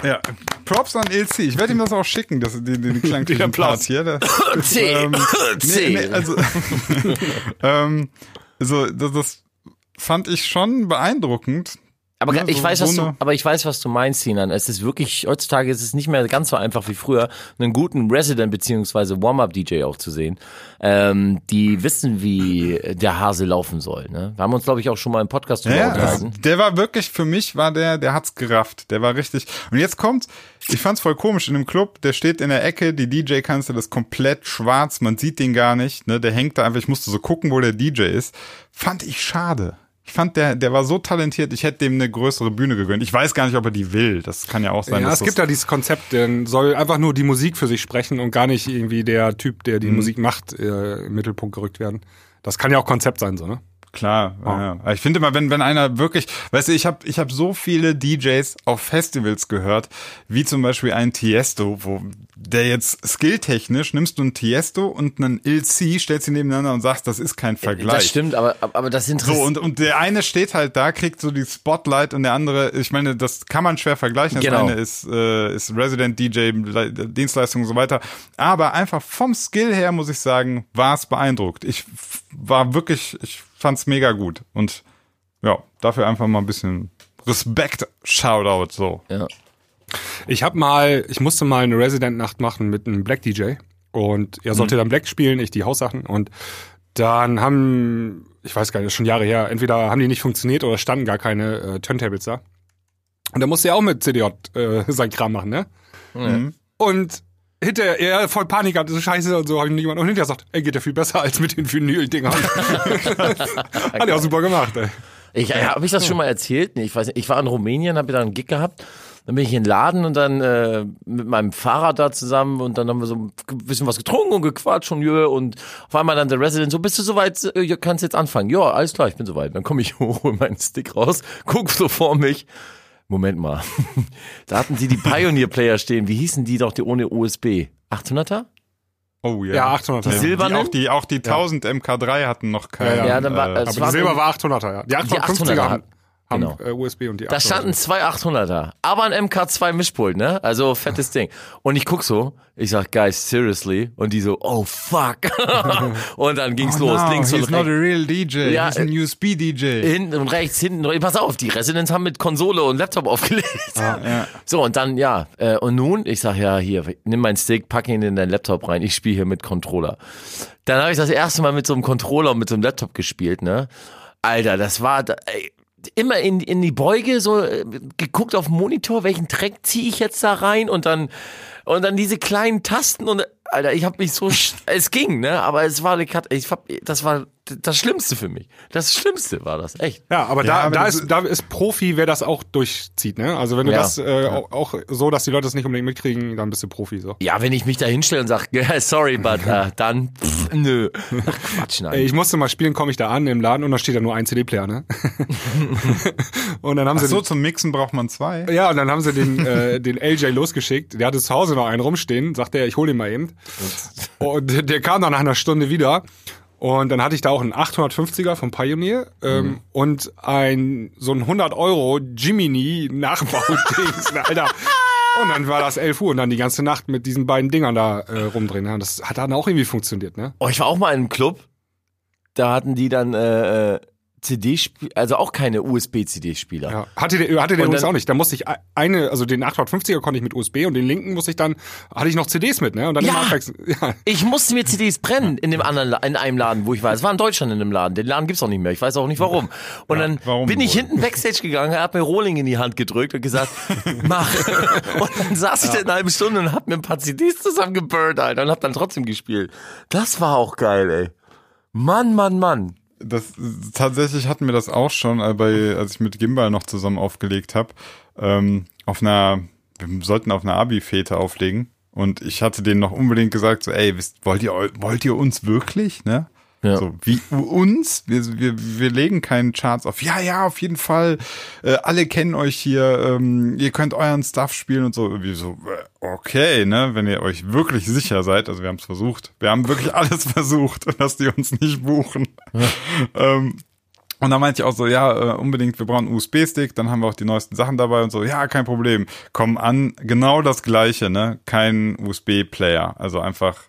S3: Ja, Props an LC. Ich werde ihm das auch schicken, das, die, die, die kleinen
S1: Applaus.
S3: hier. Das,
S2: C.
S3: ähm,
S2: C.
S3: nee, nee, also, ähm, also das, das fand ich schon beeindruckend.
S2: Aber
S3: Ja,
S2: ich
S3: so-
S2: weiß, was du, aber ich weiß, was du meinst, Sinan. Es ist wirklich, heutzutage ist es nicht mehr ganz so einfach wie früher, einen guten Resident beziehungsweise Warm-Up-DJ auch zu sehen. Ähm, die wissen, wie der Hase laufen soll. Ne? Wir haben uns, glaube ich, auch schon mal im Podcast drüber
S3: Ja, das,
S2: unterhalten.
S3: der war wirklich, für mich war der, der hat's gerafft. Der war richtig. Und jetzt kommt, ich fand's voll komisch in dem Club, der steht in der Ecke, die DJ-Kanzel ist komplett schwarz, man sieht den gar nicht, ne, der hängt da einfach, ich musste so gucken, wo der DJ ist. Fand ich schade. Ich fand, der, der war so talentiert, ich hätte dem eine größere Bühne gegönnt. Ich weiß gar nicht, ob er die will. Das kann ja auch sein.
S1: Ja, es gibt ja dieses Konzept, denn soll einfach nur die Musik für sich sprechen und gar nicht irgendwie der Typ, der die
S3: Mhm.
S1: Musik macht, äh, im Mittelpunkt gerückt werden. Das kann ja auch Konzept sein, so, ne?
S3: Klar, ja. ja. Ich finde immer, wenn wenn einer wirklich, weißt du, ich habe ich hab so viele DJs auf Festivals gehört, wie zum Beispiel ein Tiesto, wo der jetzt skilltechnisch nimmst du einen Tiesto und einen Il-C, stellst sie nebeneinander und sagst, das ist kein Vergleich.
S2: Das stimmt, aber, aber das
S3: So,
S2: interessiert.
S3: und, und der eine steht halt da, kriegt so die Spotlight und der andere, ich meine, das kann man schwer vergleichen. Das
S2: Genau.
S3: eine ist, äh, ist Resident DJ, Le- Dienstleistung und so weiter. Aber einfach vom Skill her, muss ich sagen, war es beeindruckt. Ich war wirklich, ich fand's mega gut. Und ja, dafür einfach mal ein bisschen Respekt, Shoutout, so.
S2: ja.
S1: Ich habe mal, ich musste mal eine Resident-Nacht machen mit einem Black DJ und er sollte dann Black spielen, ich die Haussachen und dann haben, ich weiß gar nicht, das ist schon Jahre her, entweder haben die nicht funktioniert oder standen gar keine äh, Turntables da. Und da musste er auch mit CDJ äh, sein Kram machen, ne? Und hinterher, er voll Panik hatte, so scheiße und so, hab ich niemand. Und hinterher sagt, ey, geht ja viel besser als mit den Vinyl-Dingern. Hat er auch super gemacht, ey.
S2: Ich, ja, habe ich das schon mal erzählt? Nee, ich weiß nicht. Ich war in Rumänien, habe da einen Gig gehabt. Dann bin ich in den Laden und dann äh, mit meinem Fahrrad da zusammen und dann haben wir so ein bisschen was getrunken und gequatscht und jö, und auf einmal dann der Resident so, bist du soweit, äh, kannst jetzt anfangen? Ja, alles klar, ich bin soweit. Dann komme ich hoch, hol meinen Stick raus, guck so vor mich. Moment mal. da hatten sie die Pioneer Player stehen. Wie hießen die doch die ohne USB? 800er?
S3: Oh ja.
S1: Ja, 800.
S2: Die
S1: ja.
S2: Silbernen?
S3: Die, auch die, auch die 1000 MK3 hatten noch keinen.
S1: Ja,
S2: Ja, dann war,
S3: äh,
S2: es
S1: Aber
S2: war
S1: die Silber war 800er, ja. Die 850er
S2: 800er
S1: haben
S2: genau.
S1: äh, USB und die
S2: Da
S1: 800er.
S2: standen zwei 800er, aber ein MK2 Mischpult, ne? Also fettes Ding. Und ich guck so, ich sag, guys, seriously? Und die so, oh fuck. und dann ging's
S3: oh
S2: los,
S3: no,
S2: links und
S3: he's not a
S2: rechts.
S3: real DJ,
S2: Ja,
S3: he's ein
S2: äh,
S3: USB-DJ.
S2: Hinten und rechts, hinten. und- Pass auf, die Resonanz haben mit Konsole und Laptop aufgelegt.
S3: ja.
S2: So, und dann, ja, äh, und nun, ich sag, ja, hier, nimm meinen Stick, pack ihn in deinen Laptop rein, ich spiele hier mit Controller. Dann habe ich das erste Mal mit so einem Controller und mit so einem Laptop gespielt, ne? Alter, das war, da- ey, immer in, in die Beuge, so äh, geguckt auf Monitor, welchen Track ziehe ich jetzt da rein und dann, und dann diese kleinen Tasten und, Alter, ich habe mich so, es ging, ne? Aber es war eine Kat ich hab, das war das Schlimmste für mich. Das Schlimmste war das, echt.
S1: Ja, aber
S3: Ja,
S1: da,
S3: aber
S1: da, ist, da ist Profi, wer das auch durchzieht, ne? Also wenn du
S2: Ja.
S1: das äh, auch, auch so, dass die Leute das nicht unbedingt mitkriegen, dann bist du Profi so.
S2: Ja, wenn ich mich da hinstelle und sage, yeah, sorry, but äh, dann, pff, nö. Ach, Quatsch, nein.
S1: Ich musste mal spielen, komme ich da an im Laden und da steht da nur ein CD-Player, ne? und dann haben
S3: Ach
S1: sie
S3: so,
S1: den,
S3: zum Mixen braucht man zwei.
S1: ja, und dann haben sie den, äh, den LJ losgeschickt. Der hatte zu Hause noch einen rumstehen, sagte er, ich hol den mal eben. Und der kam dann nach einer Stunde wieder. Und dann hatte ich da auch einen 850er vom Pioneer ähm, und ein so ein 100 Euro Jiminy Nachbau-Dings, Alter. Und dann war das 11 Uhr und dann die ganze Nacht mit diesen beiden Dingern da äh, rumdrehen. Ja, das hat dann auch irgendwie funktioniert, ne?
S2: Oh, ich war auch mal in einem Club, da hatten die dann äh, CD-Spiel, also auch keine USB-CD-Spieler.
S1: Ja. Hatte der, hatte der übrigens auch nicht. Da musste ich eine, also den 850er konnte ich mit USB und den linken musste ich dann, hatte ich noch CDs mit, ne? Und dann
S2: Ja.
S1: Ja.
S2: Ich musste mir CDs brennen in dem anderen, in einem Laden, wo ich war. Es war in Deutschland in einem Laden. Den Laden gibt's auch nicht mehr. Ich weiß auch nicht warum. Und dann
S3: warum
S2: bin ich
S3: wohl?
S2: hinten Backstage gegangen, er hat mir Rohling in die Hand gedrückt und gesagt, mach. Und dann saß ich da eine halbe Stunde und hab mir ein paar CDs zusammengeburnt, Alter, und hab dann trotzdem gespielt. Das war auch geil, ey. Mann, Mann, Mann.
S3: Das tatsächlich hatten wir das auch schon, äh, bei, als ich mit Gimbal noch zusammen aufgelegt habe. Ähm, auf einer, wir sollten auf einer Abi-Fete auflegen. Und ich hatte denen noch unbedingt gesagt, so, ey, wisst, wollt ihr, wollt ihr uns wirklich, ne?
S2: Ja.
S3: So, wie uns? Wir, wir, wir legen keinen Charts auf. Ja, ja, auf jeden Fall. Äh, alle kennen euch hier. Ähm, ihr könnt euren Stuff spielen und so. Wie so, äh, okay, ne? Wenn ihr euch wirklich sicher seid. Also wir haben es versucht. Wir haben wirklich alles versucht, dass die uns nicht buchen. ähm, und dann meinte ich auch so, ja, äh, unbedingt, wir brauchen einen USB-Stick, dann haben wir auch die neuesten Sachen dabei und so, ja, kein Problem. Kommen an, genau das gleiche, ne? Kein USB-Player, also einfach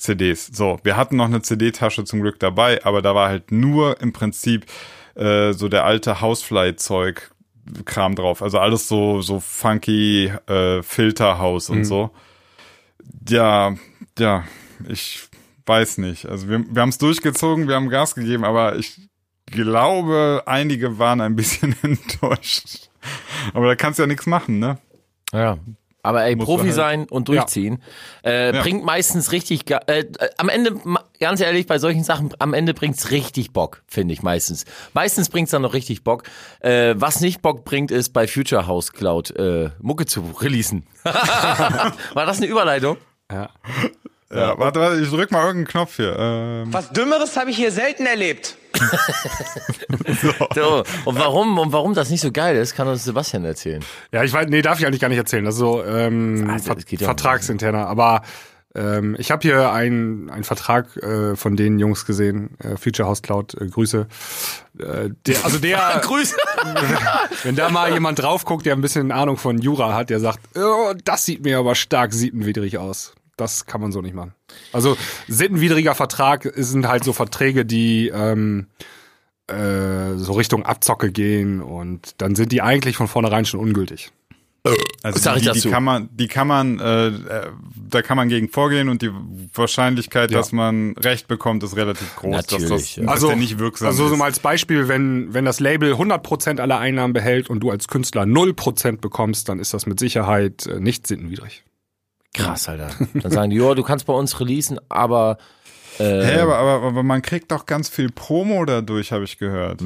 S3: CDs. So, wir hatten noch eine CD-Tasche zum Glück dabei, aber da war halt nur im Prinzip äh, so der alte Housefly-Zeug Kram drauf. Also alles so, so funky äh, Filterhaus und so. Ja, ja, ich weiß nicht. Also wir, wir haben es durchgezogen, wir haben Gas gegeben, aber ich glaube, einige waren ein bisschen enttäuscht. Aber da kannst du ja nichts machen, ne?
S2: Ja. Aber ey, Profi
S3: halt-
S2: sein und durchziehen äh,
S3: Ja.
S2: bringt meistens richtig, äh, am Ende, ganz ehrlich, bei solchen Sachen, am Ende bringt's richtig Bock, finde ich meistens. Meistens bringt's dann noch richtig Bock. Äh, was nicht Bock bringt, ist bei Future House Cloud äh, Mucke zu releasen. War das eine Überleitung?
S3: Ja, warte, warte, ich drück mal irgendeinen Knopf hier. Ähm,
S7: Was Dümmeres habe ich hier selten erlebt.
S2: So, und warum, und warum das nicht so geil ist, kann uns Sebastian erzählen.
S1: Ja, ich weiß, nee, darf ich eigentlich gar nicht erzählen. Das ist so ähm,
S2: Also,
S1: Ver
S2: geht ja
S1: vertragsinterner. Aber ähm, ich habe hier einen einen Vertrag äh, von den Jungs gesehen, äh, Future House Cloud, äh, Grüße. Äh, der, also der,
S2: Grüße.
S1: wenn da mal jemand drauf guckt, der ein bisschen Ahnung von Jura hat, der sagt, oh, das sieht mir aber stark sittenwidrig aus. Das kann man so nicht machen. Also sittenwidriger Vertrag sind halt so Verträge, die ähm, äh, so Richtung Abzocke gehen und dann sind die eigentlich von vornherein schon ungültig.
S3: Also
S2: sag ich
S3: die, die
S2: dazu?
S3: kann man, die kann man, äh, äh, da kann man gegen vorgehen und die Wahrscheinlichkeit,
S1: Ja.
S3: dass man Recht bekommt, ist relativ groß,
S2: Natürlich,
S3: dass das
S2: ja.
S3: dass der nicht wirksam
S1: also so
S3: ist.
S1: mal als Beispiel, wenn, wenn das Label 100% aller Einnahmen behält und du als Künstler 0% bekommst, dann ist das mit Sicherheit äh, nicht sittenwidrig.
S2: Krass, Alter. Dann sagen die, jo, du kannst bei uns releasen, aber äh,
S3: Hä, aber, aber, aber man kriegt doch ganz viel Promo dadurch, habe ich gehört.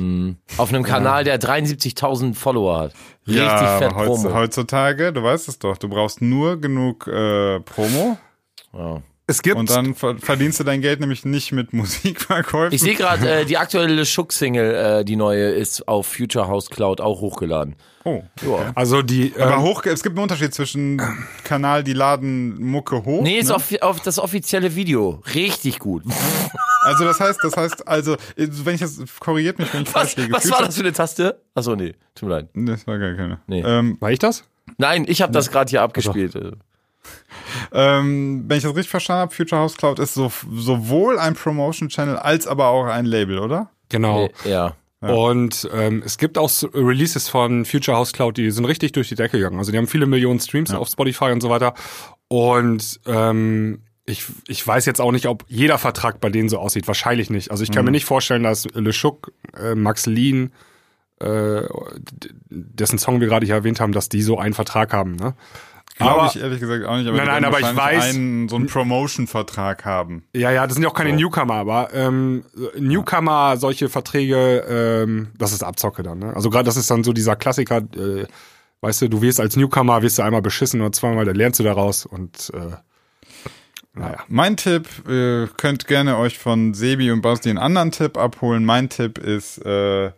S2: auf einem Kanal, der 73.000 Follower hat. Richtig
S3: ja,
S2: fett
S3: aber heutz,
S2: Promo.
S3: heutzutage, du weißt es doch, du brauchst nur genug äh, Promo
S2: Ja.
S1: Es gibt,
S3: und dann ver verdienst du dein Geld nämlich nicht mit Musikverkäufen.
S2: Ich sehe gerade, äh, die aktuelle Schuck-Single, äh, die neue, ist auf Future House Cloud auch hochgeladen.
S3: Oh.
S2: Ja.
S1: also die,
S3: Aber
S1: ähm,
S3: hoch, es gibt einen Unterschied zwischen Kanal, die laden Mucke hoch.
S2: Nee, ist
S3: ne?
S2: auf, auf das offizielle Video. Richtig gut.
S3: Also das heißt, das heißt, also, wenn ich das, korrigiert mich, wenn ich falsch
S2: Was,
S3: liege.
S2: was war das für eine Taste? Achso, nee, tut mir leid.
S3: Nee, Das war gar keine.
S2: Nee.
S3: Ähm,
S1: war ich das?
S2: Nein, ich habe das gerade hier abgespielt. Äh,
S3: ähm, wenn ich das richtig verstanden habe, Future House Cloud ist so, sowohl ein Promotion Channel als aber auch ein Label, oder?
S1: Genau.
S2: äh, Ja.
S1: Und ähm, es gibt auch Releases von Future House Cloud, die sind richtig durch die Decke gegangen. Also die haben viele Millionen Streams auf Spotify und so weiter. Und ähm, ich, ich weiß jetzt auch nicht, ob jeder Vertrag bei denen so aussieht. Wahrscheinlich nicht. Also ich kann mir nicht vorstellen, dass Le Chouk, äh, Max Lean, äh, dessen Song wir gerade hier erwähnt haben, dass die so einen Vertrag haben. Ne?
S3: Glaube
S1: Aber-
S3: ich ehrlich gesagt auch nicht. Aber
S1: Nein, nein, aber ich weiß-
S3: einen, so einen Promotion-Vertrag haben.
S1: Ja, ja, das sind ja auch keine Newcomer, aber ähm, Newcomer, solche Verträge, ähm, das ist Abzocke dann. Ne? Also gerade das ist dann so dieser Klassiker, äh, weißt du, du wirst als Newcomer, wirst du einmal beschissen oder zweimal, dann lernst du daraus und äh, naja.
S3: Mein Tipp, ihr könnt gerne euch von Sebi und Basti einen anderen Tipp abholen. Mein Tipp ist, äh,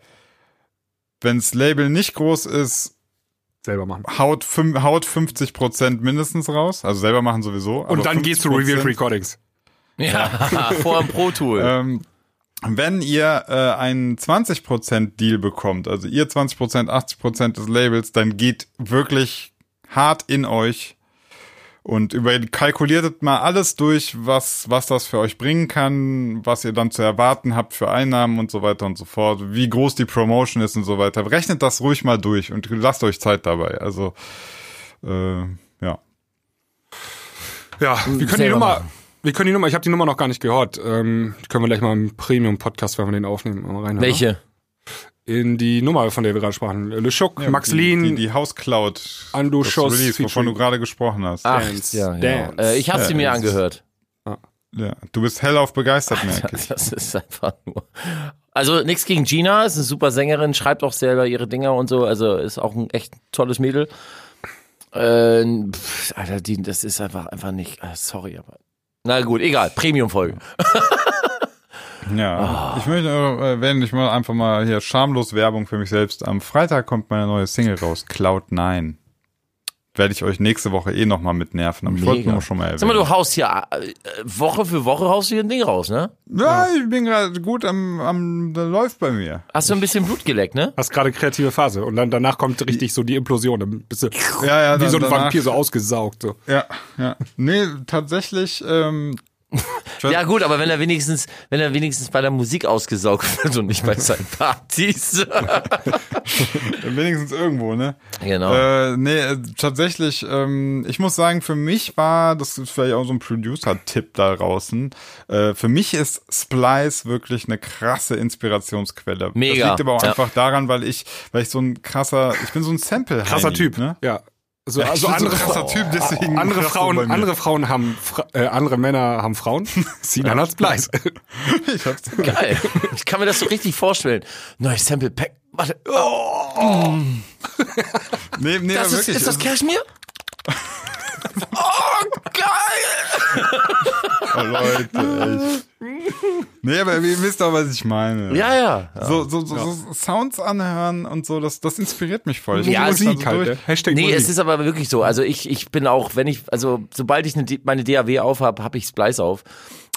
S3: wenns Label nicht groß ist,
S1: Selber machen.
S3: haut, fün- haut 50% mindestens raus. Also selber machen sowieso.
S1: Und dann gehst du
S3: 50%.
S1: Revealed Recordings.
S2: Ja, vor dem Pro Tool.
S3: Ähm, wenn ihr äh, einen 20% Deal bekommt, also ihr 20%, 80% des Labels, dann geht wirklich hart in euch und über, kalkuliert mal alles durch, was, was das für euch bringen kann, was ihr dann zu erwarten habt für Einnahmen und so weiter und so fort, wie groß die Promotion ist und so weiter. Rechnet das ruhig mal durch und lasst euch Zeit dabei. Also, äh, ja.
S1: Ja, wir können die Nummer, wir können die Nummer, ich habe die Nummer noch gar nicht gehört. Ähm, können wir gleich mal im Premium-Podcast, wenn wir den aufnehmen, mal reinhören.
S2: Welche?
S1: In die Nummer, von der wir gerade sprachen. Le Chouk, Max
S3: die,
S1: Lean,
S3: Die, die House Cloud.
S1: Ando
S3: das
S1: Schuss,
S3: Release, wovon du gerade gesprochen hast.
S2: Ach,
S1: Dance,
S2: ja.
S1: Dance.
S2: Äh, ich habe sie
S3: Ja,
S2: mir angehört.
S3: Ja, du bist hellauf begeistert, merke ich.
S2: Das ist einfach nur. Also nichts gegen Gina, ist eine super Sängerin, schreibt auch selber ihre Dinger und so, also ist auch ein echt tolles Mädel. Äh, pff, Alter, die, das ist einfach einfach nicht. äh, Sorry, aber. Na gut, egal. Premium-Folge.
S3: Ja,
S2: Ah.
S3: ich möchte äh, erwähnen, ich mache einfach mal hier schamlos Werbung für mich selbst. Am Freitag kommt meine neue Single raus, Cloud9. Werde ich euch nächste Woche eh nochmal mit nerven, aber ich wollte nur schon mal erwähnen.
S2: Sag mal, du haust hier äh, Woche für Woche haust du hier ein Ding raus, ne?
S3: ja, ich bin gerade gut am, am, da läuft bei mir.
S2: Hast du ein bisschen Blut geleckt, ne?
S1: hast gerade kreative Phase und dann danach kommt richtig so die Implosion, dann bist du
S3: Ja, ja,
S1: wie
S3: dann-
S1: so ein
S3: danach-
S1: Vampir so ausgesaugt. So.
S3: Ja, ja. Nee, tatsächlich, ähm,
S2: Ja gut, aber wenn er wenigstens, wenn er wenigstens bei der Musik ausgesaugt wird und nicht bei seinen Partys.
S3: wenigstens irgendwo, ne?
S2: genau.
S3: Äh, nee, äh, tatsächlich, ähm, ich muss sagen, für mich war, das ist vielleicht auch so ein Producer-Tipp da draußen, äh, für mich ist Splice wirklich eine krasse Inspirationsquelle.
S2: Mega,
S3: Das liegt aber auch
S2: ja.
S3: einfach daran, weil ich, weil ich so ein krasser, ich bin so ein Sample
S1: Krasser Typ.
S3: ne?
S1: Ja. So,
S3: Ja,
S1: also
S3: so
S1: andere,
S3: krasser Typ, deswegen
S1: andere Frauen, andere Frauen haben, Fra äh, andere Männer haben Frauen. Sinan hat's Bleis.
S3: Ich hab's
S2: Geil. Ich kann mir das so richtig vorstellen. Neues Sample Pack. Warte. Oh,
S3: Nee, nee,
S2: das ist,
S3: wirklich.
S2: ist das Cashmere? Oh, geil!
S3: Oh, Leute, echt. Nee, aber ihr wisst doch, was ich meine.
S2: Ja, ja.
S3: So, so, so, so Sounds anhören und so, das, das inspiriert mich voll. Ich
S2: Ja, Musik
S3: also
S1: halt,
S3: durch-
S1: ne? Hashtag
S2: Nee,
S1: Musik.
S2: es ist aber wirklich so. Also ich, ich bin auch, wenn ich, also sobald ich eine, meine DAW auf habe, habe ich Splice auf.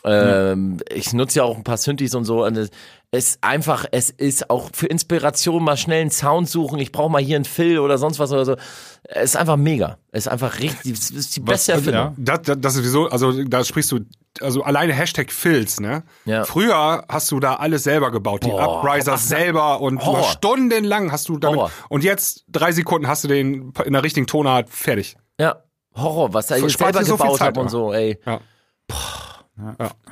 S2: Ähm, Ich nutze ja auch ein paar Synthes und so. Und es ist einfach, es ist auch für Inspiration mal schnell einen Sound suchen. Ich brauche mal hier einen Fill oder sonst was oder so. Es ist einfach mega. Es ist einfach richtig, es ist die beste
S3: also,
S2: Erfindung.
S1: Das, das, das ist sowieso, also da sprichst du, also alleine Hashtag Filz, ne?
S2: Ja.
S1: Früher hast du da alles selber gebaut, die
S2: Boah.
S1: Uprisers selber und
S2: Horror.
S1: stundenlang hast du damit,
S2: Horror.
S1: und jetzt drei Sekunden hast du den in der richtigen Tonart fertig.
S2: Ja. Horror, was er
S1: Spart
S2: selber
S1: so
S2: gebaut hat und so, ey.
S1: Ja.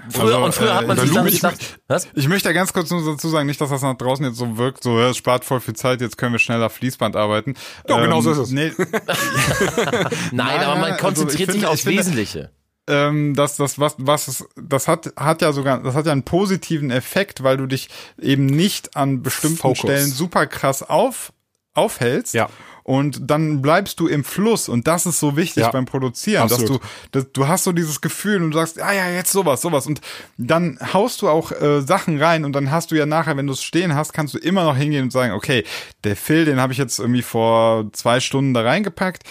S2: Früher,
S3: Also,
S2: und früher
S3: äh,
S2: hat man
S3: der
S2: sich dann
S3: Lu- ich
S2: gedacht, was?
S3: Ich möchte da ganz kurz nur dazu sagen, nicht, dass das nach draußen jetzt so wirkt, so, ja, es spart voll viel Zeit, jetzt können wir schneller Fließband arbeiten.
S1: Ja, genau so ist es.
S3: Nee,
S2: Nein, aber man
S3: also
S2: konzentriert
S3: ich
S2: sich
S3: finde-
S2: aufs Wesentliche.
S3: ähm, das, das, was, was, es- das hat, hat ja sogar, das hat ja einen positiven Effekt, weil du dich eben nicht an bestimmten
S1: Fokus.
S3: Stellen super krass auf, aufhältst.
S1: Ja.
S3: Und dann bleibst du im Fluss und das ist so wichtig
S1: Ja.
S3: beim Produzieren,
S1: Absolut.
S3: dass du, dass, du hast so dieses Gefühl und du sagst, ah ja, jetzt sowas, sowas und dann haust du auch äh, Sachen rein und dann hast du ja nachher, wenn du es stehen hast, kannst du immer noch hingehen und sagen, okay, der Phil, den habe ich jetzt irgendwie vor zwei Stunden da reingepackt,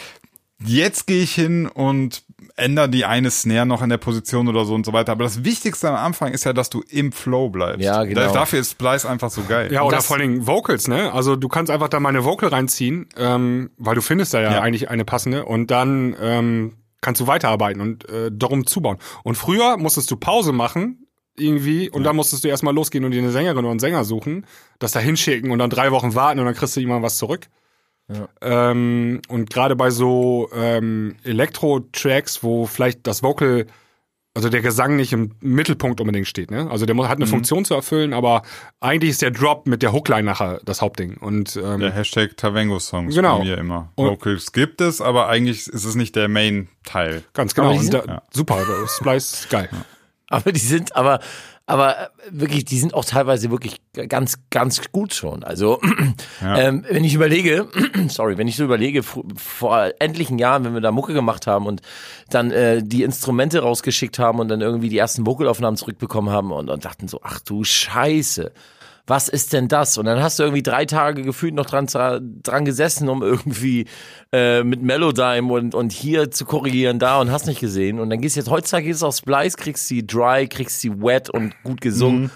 S3: jetzt gehe ich hin und ändere die eine Snare noch in der Position oder so und so weiter. Aber das Wichtigste am Anfang ist ja, dass du im Flow bleibst.
S2: Ja, genau.
S3: Da- Dafür ist Splice einfach so geil.
S1: Ja, oder
S2: das-
S1: vor allen Dingen Vocals, ne? Also du kannst einfach da mal eine Vocal reinziehen, ähm, weil du findest da ja,
S3: Ja.
S1: eigentlich eine passende und dann ähm, kannst du weiterarbeiten und äh, darum zubauen. Und früher musstest du Pause machen irgendwie und dann musstest du erstmal losgehen und dir eine Sängerin oder einen Sänger suchen, das da hinschicken und dann drei Wochen warten und dann kriegst du immer was zurück. Ähm, und gerade bei so ähm, Elektro-Tracks, wo vielleicht das Vocal also der Gesang nicht im Mittelpunkt unbedingt steht, ne? Also der hat eine Funktion zu erfüllen, aber eigentlich ist der Drop mit der Hookline nachher das Hauptding. Und ähm,
S3: Der Hashtag Tavengo-Songs
S1: Genau.
S3: bei mir immer.
S1: Und-
S3: Vocals gibt es, aber eigentlich ist es nicht der Main-Teil.
S1: ganz genau. Da, Super, Splice ist geil.
S2: Aber die sind aber, aber äh, wirklich, die sind auch teilweise wirklich ganz, ganz gut schon. Also, ähm, wenn ich überlege, sorry, wenn ich so überlege, vor, etlichen Jahren, wenn wir da Mucke gemacht haben und dann äh, die Instrumente rausgeschickt haben und dann irgendwie die ersten Vocalaufnahmen zurückbekommen haben und, und dachten so, ach du Scheiße. Was ist denn das? Und dann hast du irgendwie drei Tage gefühlt noch dran, dran gesessen, um irgendwie äh, mit Melodyne und, und hier zu korrigieren, da und hast nicht gesehen. Und dann gehst du jetzt, heutzutage gehst du auf Splice, kriegst sie dry, kriegst sie wet und gut gesungen.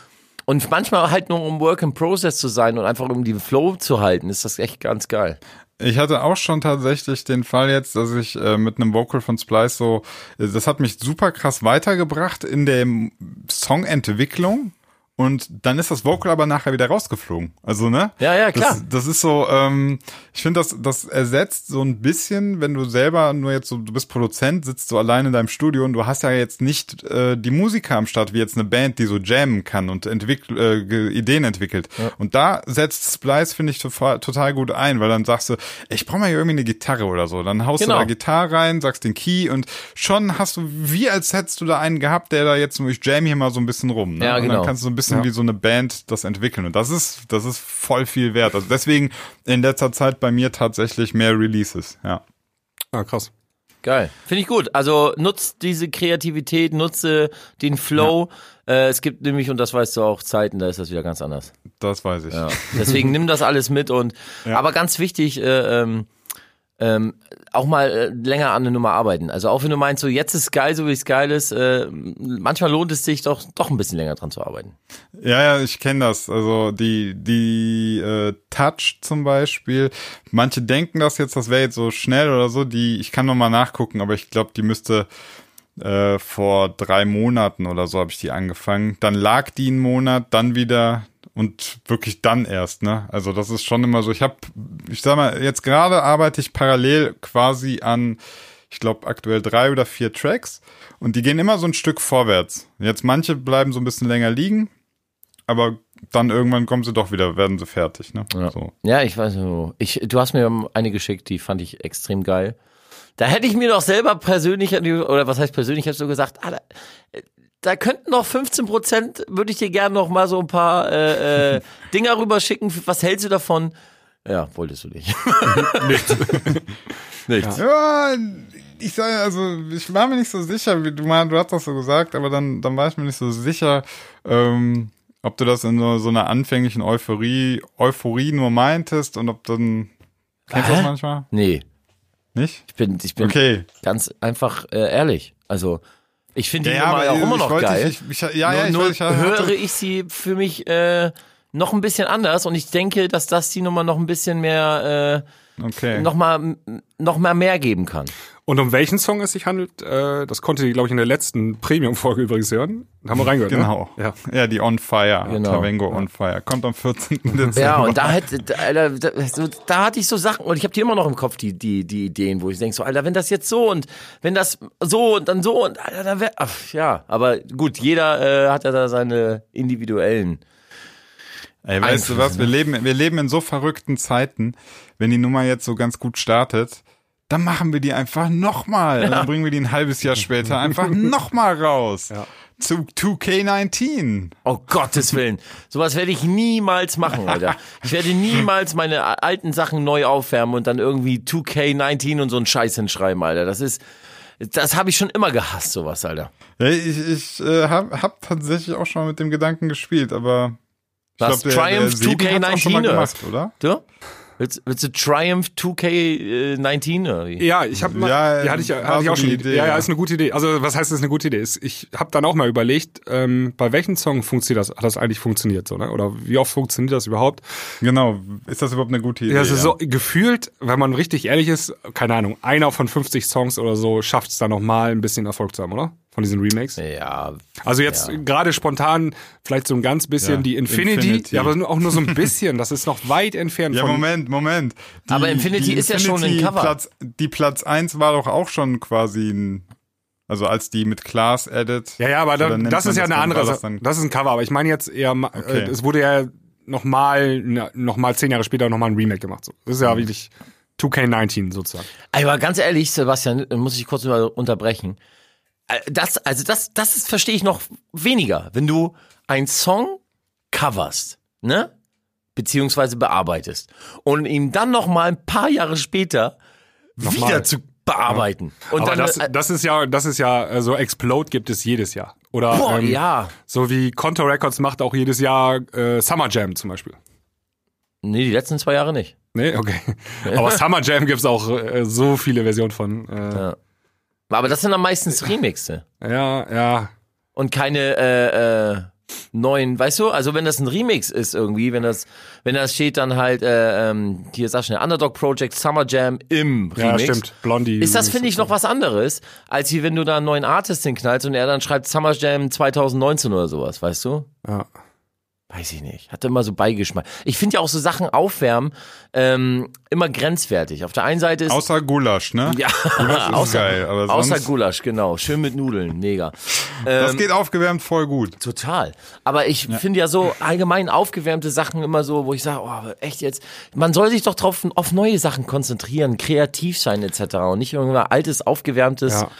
S2: Und manchmal halt nur um Work in Process zu sein und einfach um die Flow zu halten, ist das echt ganz geil.
S3: Ich hatte auch schon tatsächlich den Fall jetzt, dass ich äh, mit einem Vocal von Splice so, äh, das hat mich super krass weitergebracht in der Songentwicklung. Und dann ist das Vocal aber nachher wieder rausgeflogen. Also, ne?
S2: Ja, ja, klar.
S3: Das, das ist so, ähm, ich finde, das, das ersetzt so ein bisschen, wenn du selber nur jetzt so, du bist Produzent, sitzt so alleine in deinem Studio und du hast ja jetzt nicht äh, die Musiker am Start, wie jetzt eine Band, die so jammen kann und entwickl äh, Ideen entwickelt. Und da setzt Splice, finde ich, total, gut ein, weil dann sagst du, ich brauche mal hier irgendwie eine Gitarre oder so. Dann haust
S2: Genau.
S3: du da Gitarre rein, sagst den Key und schon hast du, wie als hättest du da einen gehabt, der da jetzt nur, ich jam hier mal so ein bisschen rum. Ne?
S2: Ja,
S3: Und
S2: genau.
S3: dann kannst du so ein bisschen wie so eine Band das entwickeln. Und das ist, das ist voll viel wert. Also deswegen in letzter Zeit bei mir tatsächlich mehr Releases, ja.
S1: Ah, krass.
S2: Geil. Finde ich gut. Also nutzt diese Kreativität, nutze den Flow. Äh, es gibt nämlich, und das weißt du auch, Zeiten, da ist das wieder ganz anders.
S3: Das weiß ich.
S2: Ja. Deswegen nimm das alles mit und
S3: Ja.
S2: aber ganz wichtig, äh, ähm, ähm, auch mal äh, länger an der Nummer arbeiten. Also auch wenn du meinst, so jetzt ist geil, so wie es geil ist, äh, manchmal lohnt es sich doch doch ein bisschen länger dran zu arbeiten.
S3: Ja, ja, ich kenne das. Also die, die äh, Touch zum Beispiel. Manche denken das jetzt, das wäre jetzt so schnell oder so. Die, ich kann noch mal nachgucken, aber ich glaube, die müsste äh, vor drei Monaten oder so habe ich die angefangen. Dann lag die einen Monat, dann wieder und wirklich dann erst, ne? Also das ist schon immer so. Ich habe, ich sag mal, jetzt gerade arbeite ich parallel quasi an, ich glaube aktuell drei oder vier Tracks und die gehen immer so ein Stück vorwärts. Jetzt manche bleiben so ein bisschen länger liegen, aber dann irgendwann kommen sie doch wieder, werden sie fertig, ne?
S2: Ja.
S3: So.
S2: Ja, ich weiß nicht. Ich, du hast mir eine geschickt, die fand ich extrem geil. Da hätte ich mir doch selber persönlich, oder was heißt persönlich, ich habe so gesagt, ah, da, könnten noch 15 Prozent, würde ich dir gerne noch mal so ein paar äh, äh, Dinger rüberschicken. Was hältst du davon? Ja, wolltest du nicht. Nichts. Nichts.
S3: Ja, ich sage, also ich war mir nicht so sicher, wie du meinst, du hast das so gesagt, aber dann, dann war ich mir nicht so sicher, ähm, ob du das in so, so einer anfänglichen Euphorie, Euphorie nur meintest und ob dann kennst du das manchmal?
S2: Nee,
S3: Nicht?
S2: ich bin, ich bin
S3: Okay.
S2: ganz einfach äh, ehrlich. Also, ich finde die Nummer ja auch immer noch
S3: wollte-
S2: geil.
S3: Ich, ich, ja,
S2: nur
S3: ja, ich,
S2: nur
S3: ich hatte-
S2: höre ich sie für mich äh, noch ein bisschen anders und ich denke, dass das die Nummer noch ein bisschen mehr,
S3: okay.
S2: äh, noch mal, noch mal mehr geben kann.
S1: Und um welchen Song es sich handelt, äh, das konntet ihr, glaube ich, in der letzten Premium-Folge übrigens hören. Da haben wir reingehört,
S3: Genau.
S1: ne? Ja.
S3: Ja, die On Fire.
S2: Genau.
S3: Tavengo On Fire. Kommt am 14. Dezember.
S2: Ja, und da hätte, da, Alter, da, so, da hatte ich so Sachen und ich habe die immer noch im Kopf, die, die, die Ideen, wo ich denke so, Alter, wenn das jetzt so und wenn das so und dann so und Alter, dann wär, ach ja, aber gut, jeder äh, hat ja da seine individuellen.
S3: Ey, weißt du was? Wir leben, wir leben in so verrückten Zeiten. Wenn die Nummer jetzt so ganz gut startet, dann machen wir die einfach nochmal. Und dann bringen wir die ein halbes Jahr später einfach nochmal raus. Zu 2K19.
S2: Oh Gottes Willen. Sowas werde ich niemals machen, Alter. Ich werde niemals meine alten Sachen neu aufwärmen und dann irgendwie 2K19 und so einen Scheiß hinschreiben, Alter. Das ist, das habe ich schon immer gehasst, sowas, Alter.
S3: Ja, ich ich äh, habe hab tatsächlich auch schon mit dem Gedanken gespielt, aber ich
S2: Was,
S3: glaub, der, der
S2: Triumph
S3: schon mal
S2: 2K19 oder?
S3: gemacht, oder?
S2: Du? Willst, willst du Triumph 2K19 oder wie?
S1: Ja, ich habe mal,
S3: Ja,
S1: ja, hatte ich, hatte ich auch schon.
S3: eine
S1: Idee, ja, ja, ist eine gute Idee. Also was heißt, das ist eine gute Idee? Ist- Ich habe dann auch mal überlegt, ähm, bei welchen Song funktioniert das, hat das eigentlich funktioniert so, ne? Oder wie oft funktioniert das überhaupt?
S3: Genau. Ist das überhaupt eine gute Idee?
S1: Ja, es ist so gefühlt, wenn man richtig ehrlich ist, keine Ahnung, einer von 50 Songs oder so schafft es dann noch mal ein bisschen Erfolg zu haben, oder? Von diesen Remakes.
S2: Ja,
S1: Also jetzt
S2: Ja.
S1: gerade spontan vielleicht so ein ganz bisschen
S3: Ja,
S1: die Infinity,
S3: Infinity.
S1: ja, aber auch nur so ein bisschen. Das ist noch weit entfernt
S3: Ja,
S1: von.
S3: Moment, Moment. Die,
S2: Aber Infinity ist ja schon ein Cover.
S3: Platz, die Platz 1 war doch auch schon quasi ein, also als die mit Class Edit.
S1: Ja, ja, aber da, das ist ja eine
S3: dann,
S1: andere
S3: das
S1: Sache.
S3: dann-
S1: Das ist ein Cover, aber ich meine jetzt eher, ma-
S3: Okay.
S1: äh, es wurde ja nochmal, noch mal zehn Jahre später nochmal ein Remake gemacht. So. Das ist
S3: Mhm.
S1: ja wirklich 2K19 sozusagen.
S2: aber ganz ehrlich, Sebastian, muss ich kurz mal unterbrechen. Äh, Das, also das, das ist, verstehe ich noch weniger. Wenn du einen Song coverst, ne? Beziehungsweise bearbeitest und ihn dann noch mal ein paar Jahre später
S1: Nochmal.
S2: wieder zu bearbeiten. Und
S1: aber
S2: dann,
S1: das,
S2: äh,
S1: das ist ja, das ist ja, so Explode gibt es jedes Jahr. Oder
S2: boah,
S1: ähm,
S2: ja.
S1: so wie Conto Records macht auch jedes Jahr äh, Summer Jam zum Beispiel.
S2: Nee, die letzten zwei Jahre nicht.
S1: Nee, okay. Aber Summer Jam gibt's auch äh, so viele Versionen von. Äh,
S2: Ja. Aber das sind dann meistens Remixe.
S1: ja, ja.
S2: und keine äh, äh, neuen, weißt du? Also wenn das ein Remix ist irgendwie, wenn das, wenn das steht dann halt, äh, ähm, hier sag schnell, Underdog Project Summer Jam im
S1: Ja,
S2: Remix.
S1: stimmt. Blondie.
S2: Ist das, finde ich, noch was anderes, als wie wenn du da einen neuen Artist hinknallst und er dann schreibt Summer Jam 2019 oder sowas, weißt du?
S1: Ja.
S2: Weiß ich nicht. Hatte immer so Beigeschmack. Ich finde ja auch so Sachen aufwärmen ähm, immer grenzwertig. Auf der einen Seite ist
S3: Außer Gulasch, ne?
S2: ja,
S3: Gulasch
S2: außer,
S3: geil,
S2: außer Gulasch, genau. Schön mit Nudeln, mega.
S3: das
S2: Ähm,
S3: geht aufgewärmt voll gut.
S2: Total. Aber ich finde ja so allgemein aufgewärmte Sachen immer so, wo ich sage, oh, echt jetzt, man soll sich doch drauf auf neue Sachen konzentrieren, kreativ sein etc. und nicht irgendwann altes, aufgewärmtes.
S1: Ja.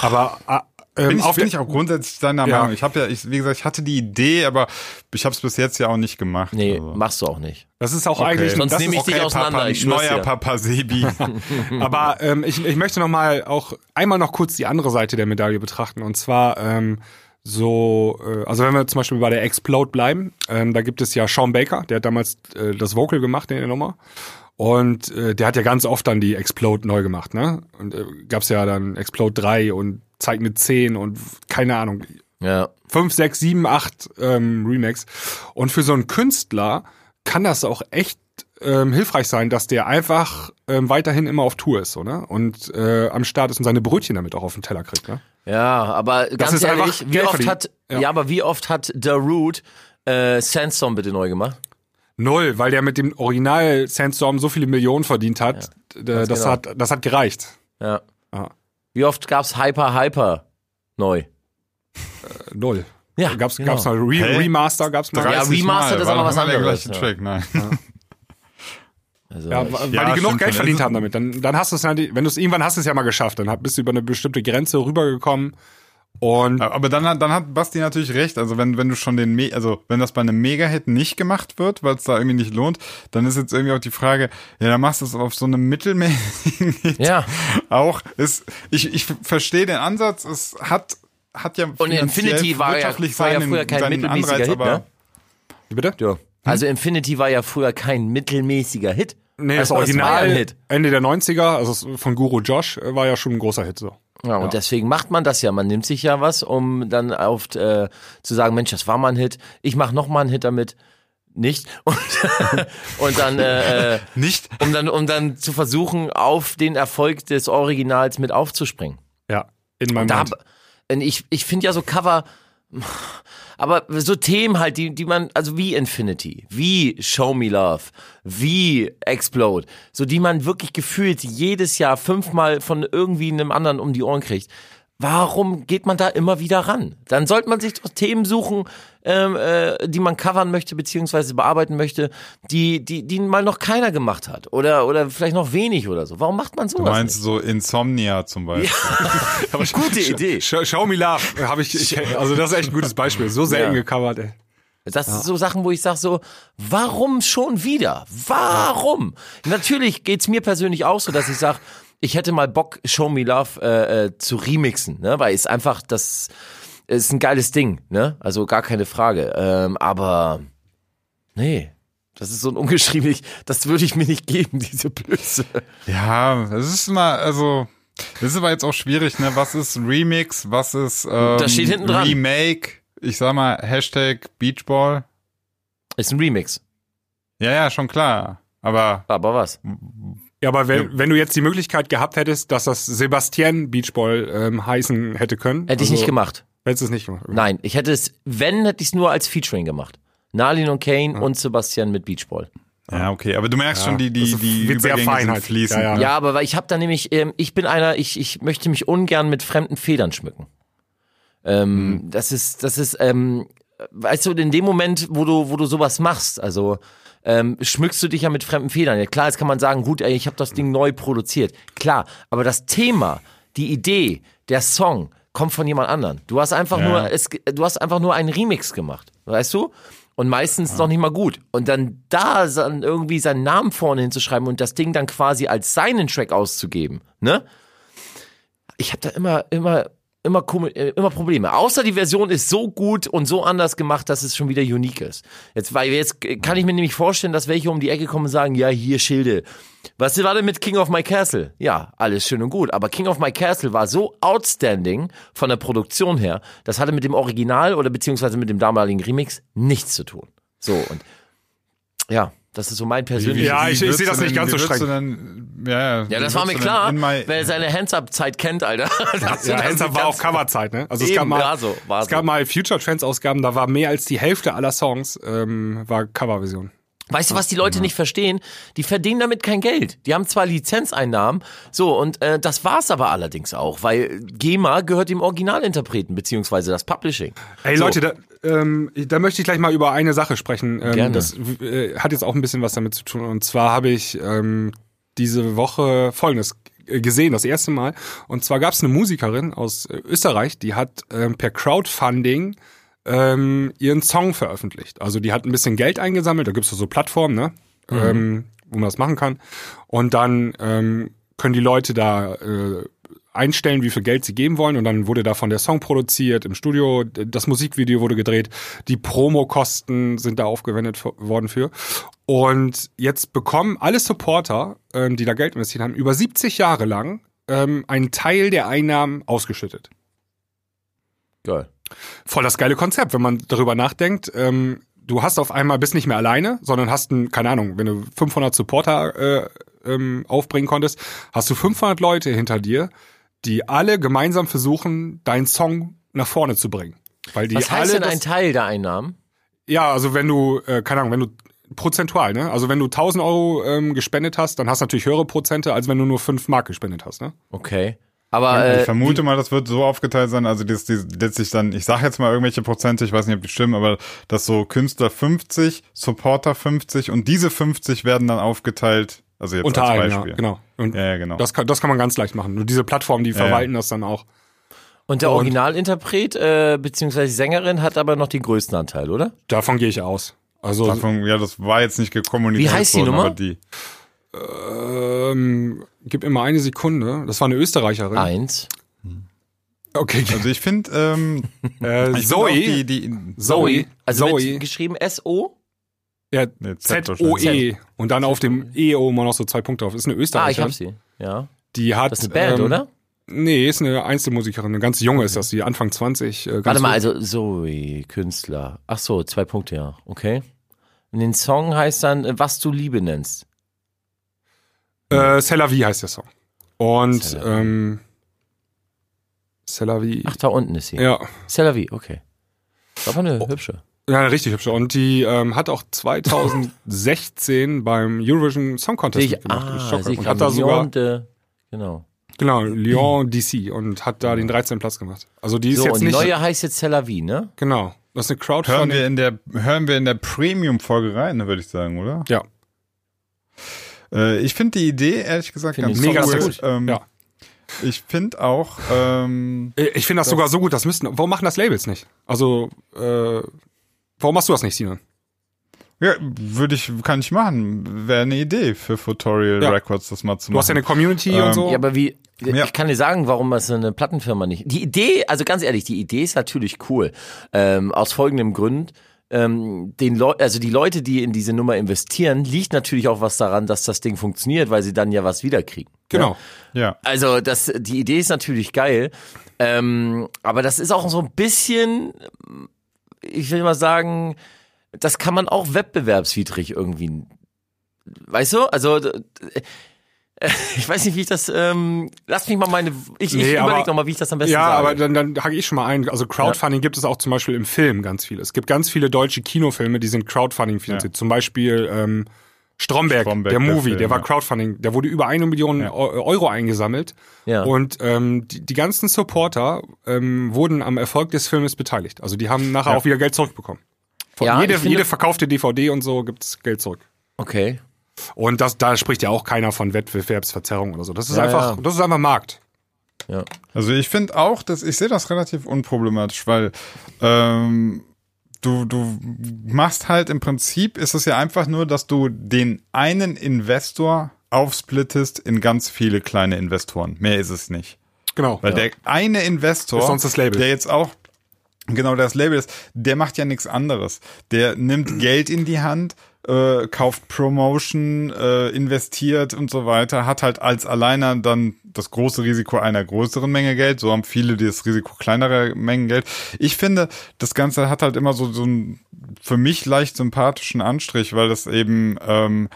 S1: Aber äh, ähm,
S3: Bin ich,
S1: auf
S3: bin ich auch grundsätzlich deiner
S1: Ja.
S3: Meinung. Ich habe ja, ich, wie gesagt, ich hatte die Idee, aber ich habe es bis jetzt ja auch nicht gemacht.
S2: Nee,
S3: also.
S2: machst du auch nicht.
S1: das ist auch
S3: Okay.
S1: eigentlich.
S2: Sonst
S1: das
S2: nehme ich
S1: ist,
S2: dich auseinander,
S3: Papa,
S2: ich
S3: neuer
S2: dir.
S3: Papa Sebi.
S1: aber ähm, ich, ich möchte noch mal auch einmal noch kurz die andere Seite der Medaille betrachten. Und zwar ähm, so, äh, also wenn wir zum Beispiel bei der Explode bleiben, ähm, da gibt es ja Sean Baker, der hat damals äh, das Vocal gemacht in der Nummer. Und äh, der hat ja ganz oft dann die Explode neu gemacht, ne? Und äh, gab's ja dann Explode 3 und Zeig mit 10 und keine Ahnung,
S2: Ja.
S1: 5, 6, 7, 8 ähm, Remakes. Und für so einen Künstler kann das auch echt ähm, hilfreich sein, dass der einfach ähm, weiterhin immer auf Tour ist, ne? Und äh, am Start ist und seine Brötchen damit auch auf den Teller kriegt, ne?
S2: Ja, aber ganz ehrlich, wie oft hat, ja.
S1: Ja.
S2: aber wie oft hat The Root äh, Sandstorm bitte neu gemacht?
S1: Null, weil der mit dem Original Sandstorm so viele Millionen verdient hat. äh, das,
S2: genau.
S1: hat das hat gereicht.
S2: Ja.
S1: Ja.
S2: Wie oft gab's Hyper Hyper neu?
S1: Äh, Null.
S2: Ja,
S1: Gab's,
S2: genau.
S1: gab's mal Re
S3: Hä?
S1: Remaster, gab's mal.
S2: Ja,
S3: 30
S2: Remastered
S3: Mal,
S2: ist aber was
S3: der
S2: anderes, ja.
S3: Track, nein.
S2: Also,
S1: Ja,
S2: ich,
S1: weil
S3: Ja,
S1: die genug Geld
S3: schon.
S1: verdient haben damit. Dann, dann hast du es, halt- wenn du es irgendwann hast du es ja mal geschafft, dann bist du über eine bestimmte Grenze rübergekommen und
S3: Aber dann hat, dann hat Basti natürlich recht. Also wenn, wenn du schon den, Me also wenn das bei einem Mega-Hit nicht gemacht wird, weil es da irgendwie nicht lohnt, dann ist jetzt irgendwie auch die Frage, ja, dann machst du es auf so einem mittelmäßigen Hit
S2: Ja.
S3: auch. Ist, ich, ich verstehe den Ansatz, es hat, hat ja
S2: Und Infinity war ja,
S3: wirtschaftlich
S2: war ja
S3: seinen-
S2: früher kein
S3: seinen
S2: mittelmäßiger
S3: Anreiz,
S2: Hit,
S3: aber
S2: ne?
S1: Wie bitte?
S2: Ja. Also Infinity war ja früher kein mittelmäßiger Hit.
S1: Nee, das
S2: ja
S1: Original
S2: Hit.
S1: Ende der 90er, also von Guru Josh, äh, war ja schon ein großer Hit so.
S2: Ja, und deswegen macht man das ja. Man nimmt sich ja was, um dann oft äh, zu sagen, Mensch, das war mal ein Hit. Ich mache noch mal einen Hit damit. Nicht. Und, und dann, äh, äh,
S3: nicht.
S2: um dann, um dann zu versuchen, auf den Erfolg des Originals mit aufzuspringen.
S1: Ja, in meinem
S2: Da,
S1: Land.
S2: und ich, ich finde ja so Cover, aber so Themen halt, die, die man, also wie Infinity, wie Show Me Love, wie Explode, so die man wirklich gefühlt jedes Jahr fünfmal von irgendwie einem anderen um die Ohren kriegt. Warum geht man da immer wieder ran? Dann sollte man sich doch Themen suchen, ähm, äh, die man covern möchte beziehungsweise bearbeiten möchte, die, die, die mal noch keiner gemacht hat oder oder vielleicht noch wenig oder so. Warum macht man
S3: Du
S2: sowas?
S3: meinst so Insomnia zum Beispiel.
S2: nicht? Gute Idee.
S1: Show, Show Me Love habe ich, ich, also das ist echt ein gutes Beispiel. So selten
S2: Ja.
S1: gecovert, ey.
S2: Das sind so Sachen, wo ich sage so, warum schon wieder? Warum? Natürlich geht's mir persönlich auch so, dass ich sage, ich hätte mal Bock, Show Me Love äh, äh, zu remixen, ne? Weil es einfach, das ist ein geiles Ding, ne? Also gar keine Frage. Ähm, aber nee, das ist so ein ungeschriebenes, das würde ich mir nicht geben, diese Blöße.
S3: Ja, es ist immer, also, das ist aber jetzt auch schwierig, ne? Was ist Remix, was ist ähm,
S2: Das steht hinten dran.
S3: Remake? Ich sag mal, Hashtag Beachball.
S2: Ist ein Remix.
S3: Ja, ja, schon klar. Aber
S2: Aber was?
S1: Ja, aber wenn, wenn du jetzt die Möglichkeit gehabt hättest, dass das Sebastian Beachball ähm, heißen hätte können.
S2: Hätte ich
S1: also,
S2: nicht gemacht.
S1: Hättest du es nicht gemacht.
S2: Nein, ich hätte es, wenn, hätte ich es nur als Featuring gemacht. Nalin und Kane und Sebastian mit Beachball.
S3: ja, okay. Aber du merkst schon, die, die, die
S1: wird sehr
S3: Übergänge
S1: fein
S3: sind
S1: halt.
S3: fließend.
S1: Ja,
S3: ne?
S2: Ja, aber weil ich habe da nämlich, ähm, ich bin einer, ich, ich möchte mich ungern mit fremden Federn schmücken. Ähm, Das ist, das ist, ähm, weißt du, in dem Moment, wo du, wo du sowas machst, also ähm, schmückst du dich ja mit fremden Federn. Ja, klar, jetzt kann man sagen, gut, ey, ich habe das Ding neu produziert. Klar, aber das Thema, die Idee, der Song kommt von jemand anderen. Du hast einfach
S3: Ja.
S2: nur, es, du hast einfach nur einen Remix gemacht, weißt du? Und meistens noch nicht mal gut. Und dann da dann irgendwie seinen Namen vorne hinzuschreiben und das Ding dann quasi als seinen Track auszugeben, ne? Ich habe da immer, immer, immer, äh, immer Probleme. Außer die Version ist so gut und so anders gemacht, dass es schon wieder unique ist. Jetzt, weil jetzt kann ich mir nämlich vorstellen, dass welche um die Ecke kommen und sagen, ja, hier Schilde. Was war denn mit King of My Castle? Ja, alles schön und gut. Aber King of My Castle war so outstanding von der Produktion her, das hatte mit dem Original oder beziehungsweise mit dem damaligen Remix nichts zu tun. So, und ja, das ist so mein persönliches.
S1: Ja, ich- ich sehe das nicht ganz so streng.
S3: du denn- ja, ja,
S2: Ja, das war mir klar, wer seine Hands-Up-Zeit kennt, Alter. Das-
S1: Ja,
S2: das
S1: Hands Up
S2: ist
S1: war auch Coverzeit, ne? Also es gab mal,
S2: so,
S1: es gab
S2: so.
S1: mal Future Trends Ausgaben, da war mehr als die Hälfte aller Songs ähm, war Coverversion.
S2: Weißt du, was die Leute nicht verstehen? Die verdienen damit kein Geld. Die haben zwar Lizenzeinnahmen, so, und äh, das war's aber allerdings auch, weil GEMA gehört dem Originalinterpreten, beziehungsweise das Publishing.
S1: Ey
S2: So.
S1: Leute, da, ähm, da möchte ich gleich mal über eine Sache sprechen. Ähm,
S2: Gerne.
S1: Das äh, hat jetzt auch ein bisschen was damit zu tun. Und zwar habe ich ähm, diese Woche Folgendes gesehen, das erste Mal. Und zwar gab es eine Musikerin aus äh, Österreich, die hat ähm, per Crowdfunding ähm, ihren Song veröffentlicht. Also die hat ein bisschen Geld eingesammelt, da gibt's so Plattformen, ne? Ähm, wo man das machen kann. Und dann ähm, können die Leute da äh, einstellen, wie viel Geld sie geben wollen. Und dann wurde davon der Song produziert im Studio, das Musikvideo wurde gedreht, die Promokosten sind da aufgewendet worden für. Und jetzt bekommen alle Supporter, ähm, die da Geld investiert haben, über 70 Jahre lang ähm, einen Teil der Einnahmen ausgeschüttet
S2: Geil.
S1: Voll das geile Konzept, wenn man darüber nachdenkt. Ähm, du hast auf einmal bist nicht mehr alleine, sondern hast ein, keine Ahnung, wenn du 500 Supporter äh, ähm, aufbringen konntest, hast du 500 Leute hinter dir, die alle gemeinsam versuchen, deinen Song nach vorne zu bringen. Weil die
S2: Was heißt
S1: alle
S2: denn ein Teil der Einnahmen?
S1: ja, also wenn du, äh, keine Ahnung, wenn du prozentual, ne? Also wenn du 1000 Euro ähm, gespendet hast, dann hast du natürlich höhere Prozente, als wenn du nur 5 Mark gespendet hast, ne?
S2: Okay. Aber
S3: ich
S2: äh,
S3: vermute mal, das wird so aufgeteilt sein, also das, das letztlich dann, ich sage jetzt mal irgendwelche Prozente, ich weiß nicht, ob die stimmen, aber dass so Künstler 50, Supporter 50 und diese 50 werden dann aufgeteilt, also jetzt
S1: Unter
S3: als
S1: allen, ja,
S3: Beispiel.
S1: genau. Und
S3: Ja, ja, genau.
S1: Das kann, das kann man ganz leicht machen. Nur diese Plattformen, die
S3: ja.
S1: verwalten das dann auch.
S2: und der Originalinterpret äh, beziehungsweise Sängerin hat aber noch den größten Anteil, oder?
S1: Davon gehe ich aus. Also
S3: Davon, ja, das war jetzt nicht gekommuniziert
S2: Wie heißt die
S3: worden,
S2: Nummer?
S3: die.
S1: Ähm, gib mal eine Sekunde. Das war eine Österreicherin.
S2: Eins.
S1: Okay.
S3: Also ich finde, ähm,
S1: Äh,
S3: ich find
S1: Zoe.
S3: die, die,
S1: Zoe.
S2: Also
S1: Zoe.
S2: geschrieben S-O?
S1: Ja,
S3: Nee, Z wahrscheinlich.
S1: Z-O-E. Und dann auf dem E oben noch so zwei Punkte drauf. Ist eine
S2: Ah, ich
S1: Österreicherin.
S2: hab sie. Ja.
S1: Die hat.
S2: Das ist eine Band,
S1: ähm,
S2: oder?
S1: Nee, ist eine Einzelmusikerin. Eine ganz junge ist das. Die Anfang 20. Äh, ganz
S2: Warte mal,
S1: jung.
S2: also Zoe, Künstler. Ach so, zwei Punkte, ja. Okay. Und den Song heißt dann, äh, was du Liebe nennst.
S1: Äh, C'est la vie heißt der Song. Und,
S2: C'est la vie.
S1: ähm, C'est la vie.
S2: Ach, da unten ist sie.
S1: Ja.
S2: C'est la vie, okay. Ist aber
S1: Oh.
S2: eine hübsche.
S1: Ja, eine richtig hübsche. Und die ähm, hat auch 2016 beim Eurovision Song Contest
S2: Ich,
S1: mitgemacht in
S2: ah, ich
S1: Und hat da sogar,
S2: de, genau.
S1: genau, Lyon DC und hat da den 13. Platz gemacht. Also die ist
S2: So,
S1: jetzt
S2: und die
S1: nicht,
S2: neue heißt jetzt C'est la vie, ne?
S1: genau, das ist eine
S3: hören
S1: Crowdfunding.
S3: wir in der, hören wir in der Premium-Folge rein, würde ich sagen, oder?
S1: Ja,
S3: Äh, ich finde die Idee, ehrlich gesagt, ganz
S2: ich
S1: mega
S3: cool.
S1: sexy.
S3: Ähm,
S1: Ja.
S3: Ich finde auch, ähm,
S1: Äh, ich finde das sogar so gut, das müssten, warum machen das Labels nicht? Also, äh, warum machst du das nicht, Sinan?
S3: ja, würde ich, kann ich machen. Wäre eine Idee für Futorial
S1: Ja.
S3: Records, das mal zu
S1: Du
S3: machen.
S1: hast ja eine Community
S3: Ähm,
S1: und so.
S2: Ja, aber wie,
S3: Ja.
S2: ich kann dir sagen, warum das eine Plattenfirma nicht. Die Idee, also ganz ehrlich, die Idee ist natürlich cool. Ähm, aus folgendem Grund. Ähm, den Leu also die Leute, die in diese Nummer investieren, liegt natürlich auch was daran, dass das Ding funktioniert, weil sie dann ja was wiederkriegen.
S1: genau.
S3: ja.
S2: Also das, die Idee ist natürlich geil, ähm, aber das ist auch so ein bisschen, ich will mal sagen, das kann man auch wettbewerbswidrig irgendwie, weißt du? Also ich weiß nicht, wie ich das, ähm, lass mich mal meine, ich, ich
S1: Nee, aber-
S2: überleg noch mal, wie ich das am besten
S1: Ja,
S2: sage.
S1: aber dann, dann hake ich schon mal ein. Also Crowdfunding gibt es auch zum Beispiel im Film ganz viele. Es gibt ganz viele deutsche Kinofilme, die sind Crowdfunding finanziert. Zum Beispiel ähm, Stromberg,
S3: Stromberg,
S1: der
S3: der
S1: Movie,
S3: Film,
S1: der war
S3: ja.
S1: Crowdfunding. Der wurde über eine Million Eu- Euro eingesammelt.
S2: Ja.
S1: Und ähm, die, die ganzen Supporter ähm, wurden am Erfolg des Filmes beteiligt. Also die haben nachher
S3: Ja.
S1: auch wieder Geld zurückbekommen. Von
S2: Ja,
S1: jede,
S2: ich finde-
S1: jede verkaufte DVD und so gibt's Geld zurück.
S2: okay.
S1: Und das, da spricht ja auch keiner von Wettbewerbsverzerrung oder so. Das ist
S2: Ja,
S1: einfach,
S2: ja.
S1: das ist einfach Markt.
S2: Ja.
S3: Also ich finde auch, dass ich sehe das relativ unproblematisch, weil ähm, du du machst halt im Prinzip ist es ja einfach nur, dass du den einen Investor aufsplittest in ganz viele kleine Investoren. Mehr ist es nicht.
S1: Genau.
S3: Weil der eine Investor,
S1: Ist sonst das Label.
S3: der jetzt auch genau das Label ist, der macht ja nichts anderes. Der nimmt Geld in die Hand, äh, kauft Promotion, äh, investiert und so weiter, hat halt als Alleiner dann das große Risiko einer größeren Menge Geld. So haben viele das Risiko kleinerer Mengen Geld. Ich finde, das Ganze hat halt immer so, so einen für mich leicht sympathischen Anstrich, weil das eben ähm,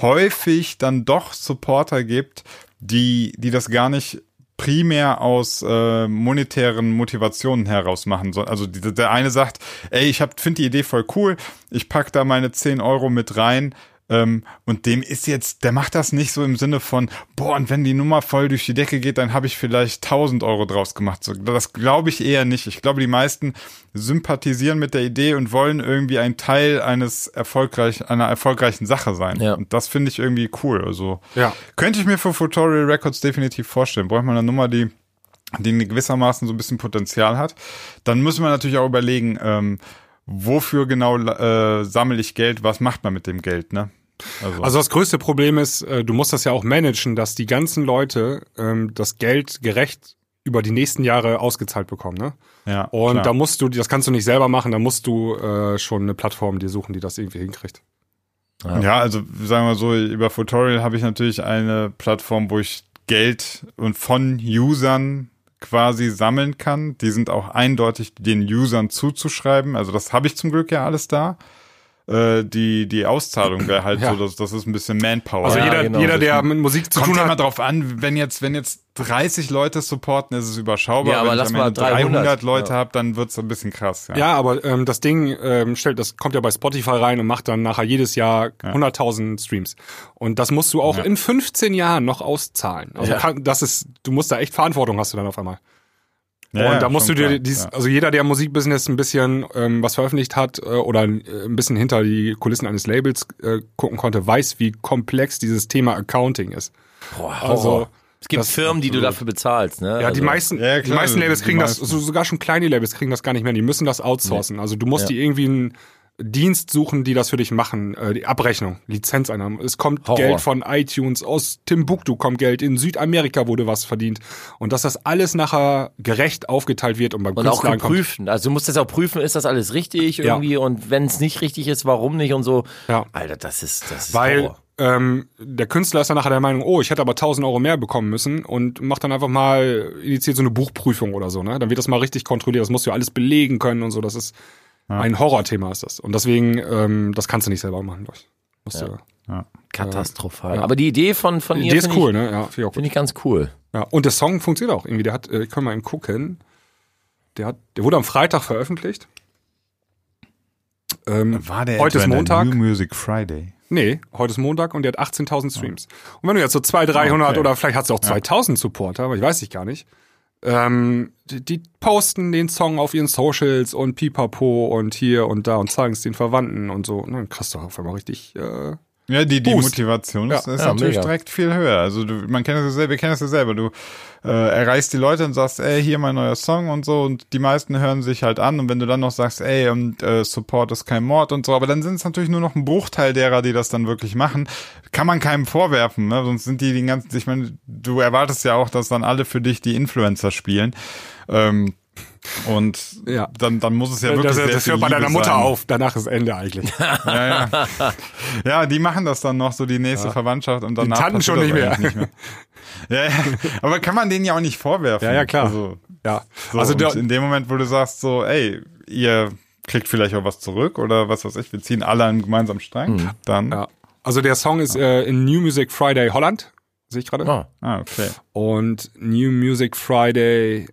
S3: häufig dann doch Supporter gibt, die, die das gar nicht primär aus äh, monetären Motivationen heraus machen soll. Also die, der eine sagt, ey, ich finde die Idee voll cool, ich pack da meine 10 Euro mit rein. Ähm, und dem ist jetzt, der macht das nicht so im Sinne von, boah, und wenn die Nummer voll durch die Decke geht, dann habe ich vielleicht 1000 Euro draus gemacht. So, das glaube ich eher nicht. Ich glaube, die meisten sympathisieren mit der Idee und wollen irgendwie ein Teil eines erfolgreich, einer erfolgreichen Sache sein.
S2: Ja.
S3: Und das finde ich irgendwie cool. Also
S1: Ja.
S3: könnte ich mir für Tutorial Records definitiv vorstellen. Braucht man eine Nummer, die, die gewissermaßen so ein bisschen Potenzial hat. Dann müssen wir natürlich auch überlegen, ähm, wofür genau äh, sammle ich Geld, was macht man mit dem Geld, ne? Also,
S1: Also das größte Problem ist, äh, du musst das ja auch managen, dass die ganzen Leute ähm, das Geld gerecht über die nächsten Jahre ausgezahlt bekommen. Ne?
S3: ja,
S1: Und
S3: klar.
S1: da musst du, das kannst du nicht selber machen, da musst du äh, schon eine Plattform dir suchen, die das irgendwie hinkriegt.
S3: Ja, also sagen wir so, über Tutorial habe ich natürlich eine Plattform, wo ich Geld und von Usern quasi sammeln kann. Die sind auch eindeutig den Usern zuzuschreiben. Also das habe ich zum Glück ja alles da. Äh, die, die Auszahlung wäre halt
S1: Ja.
S3: so, dass das ist ein bisschen Manpower.
S1: Also
S2: Ja,
S1: jeder,
S2: genau,
S1: jeder,
S2: das
S1: der mit Musik zu
S3: Kommt
S1: tun
S3: ja immer
S1: hat,
S3: drauf an, wenn jetzt, wenn jetzt 30 Leute supporten, ist es überschaubar.
S2: Ja, aber
S3: wenn
S2: lass
S3: ich
S2: mal
S3: Ende
S2: 300,
S3: Leute
S2: ja.
S3: habe, dann wird's ein bisschen krass. Ja.
S1: Ja, aber ähm, das Ding ähm, stellt, das kommt ja bei Spotify rein und macht dann nachher jedes Jahr 100.000 Streams. Und das musst du auch in 15 Jahren noch auszahlen. Also
S2: Ja.
S1: kann, das ist, du musst da echt Verantwortung hast du dann auf einmal.
S3: Ja,
S1: und da musst du dir
S3: klar,
S1: dies,
S3: ja.
S1: also jeder, der im Musikbusiness ein bisschen ähm, was veröffentlicht hat äh, oder äh, ein bisschen hinter die Kulissen eines Labels äh, gucken konnte, weiß, wie komplex dieses Thema Accounting ist.
S2: Boah,
S1: Also,
S2: es gibt
S1: das-
S2: Firmen, die du dafür bezahlst, ne?
S1: Ja,
S2: also,
S1: die meisten,
S3: Ja,
S1: die meisten Labels
S3: die
S1: kriegen das,
S3: meisten.
S1: so, sogar schon kleine Labels kriegen das gar nicht mehr. Die müssen das outsourcen. Also du musst
S2: Ja.
S1: die irgendwie einen Dienst suchen, die das für dich machen. Äh, die Abrechnung, Lizenzeinnahmen. Es kommt
S2: Horror.
S1: Geld von iTunes, aus Timbuktu kommt Geld, in Südamerika wurde was verdient. Und dass das alles nachher gerecht aufgeteilt wird und beim
S2: Und auch
S1: Künstler ankommt.
S2: geprüft. Also du musst jetzt auch prüfen, ist das alles richtig
S1: Ja.
S2: irgendwie und wenn es nicht richtig ist, warum nicht und so.
S1: Ja.
S2: Alter, das ist das ist
S1: Weil
S2: Horror.
S1: ähm, der Künstler ist dann nachher der Meinung, oh, ich hätte aber 1000 Euro mehr bekommen müssen und macht dann einfach mal, initiiert so eine Buchprüfung oder so, ne? Dann wird das mal richtig kontrolliert. Das musst du ja alles belegen können und so. Das ist ein Horrorthema ist das. Und deswegen, ähm, das kannst du nicht selber machen, glaub ich. Musst du,
S2: katastrophal. Aber die Idee von von
S1: die
S2: ihr
S1: ist
S2: finde
S1: cool,
S2: ich,
S1: ne? Ja, finde ich auch
S2: finde
S1: gut.
S2: ich ganz cool.
S1: Ja. Und der Song funktioniert auch irgendwie. Der hat, äh, ich kann mal eben gucken. Der hat, der wurde am Freitag veröffentlicht. Ähm,
S3: War der
S1: heute ist Montag.
S3: New Music Friday?
S1: Nee, heute ist Montag und der hat 18.000 Streams. Und wenn du jetzt so 200, 300
S3: Okay.
S1: oder vielleicht hat es auch 2000 Supporter, aber ich weiß ich gar nicht. Ähm, die, die posten den Song auf ihren Socials und pipapo und hier und da und zeigen es den Verwandten und so. Und dann kriegst du auf einmal richtig, äh,
S3: Ja, die, die
S1: Boost.
S3: Motivation ist,
S1: Ja,
S3: ist
S2: ja,
S3: natürlich
S2: mega.
S3: direkt viel höher. Also du, man kennt es ja selber, wir kennen es ja selber. Du äh, erreichst die Leute und sagst, ey, hier mein neuer Song und so und die meisten hören sich halt an und wenn du dann noch sagst, ey, und, äh, Support ist kein Mord und so, aber dann sind es natürlich nur noch ein Bruchteil derer, die das dann wirklich machen. Kann man keinem vorwerfen, ne? sonst sind die den ganzen, ich meine, du erwartest ja auch, dass dann alle für dich die Influencer spielen. Ähm, und
S1: Ja.
S3: dann, dann muss es ja wirklich
S1: das,
S3: sehr
S1: das
S3: viel
S1: hört bei deiner Mutter
S3: sein.
S1: auf. Danach ist Ende eigentlich.
S3: Ja, ja. ja, die machen das dann noch, so die nächste Verwandtschaft und danach
S1: Tanten
S3: passiert
S1: schon nicht mehr.
S3: nicht mehr. Ja, ja, aber kann man denen ja auch nicht vorwerfen.
S1: Ja, ja, klar.
S3: Also,
S1: ja.
S3: so,
S1: also der,
S3: in dem Moment, wo du sagst so, ey, ihr kriegt vielleicht auch was zurück oder was weiß ich, wir ziehen alle an einen gemeinsamen Strang, dann,
S1: ja. also der Song ist äh, in New Music Friday Holland. Sehe ich gerade.
S2: Ah.
S3: ah, okay.
S1: Und New Music Friday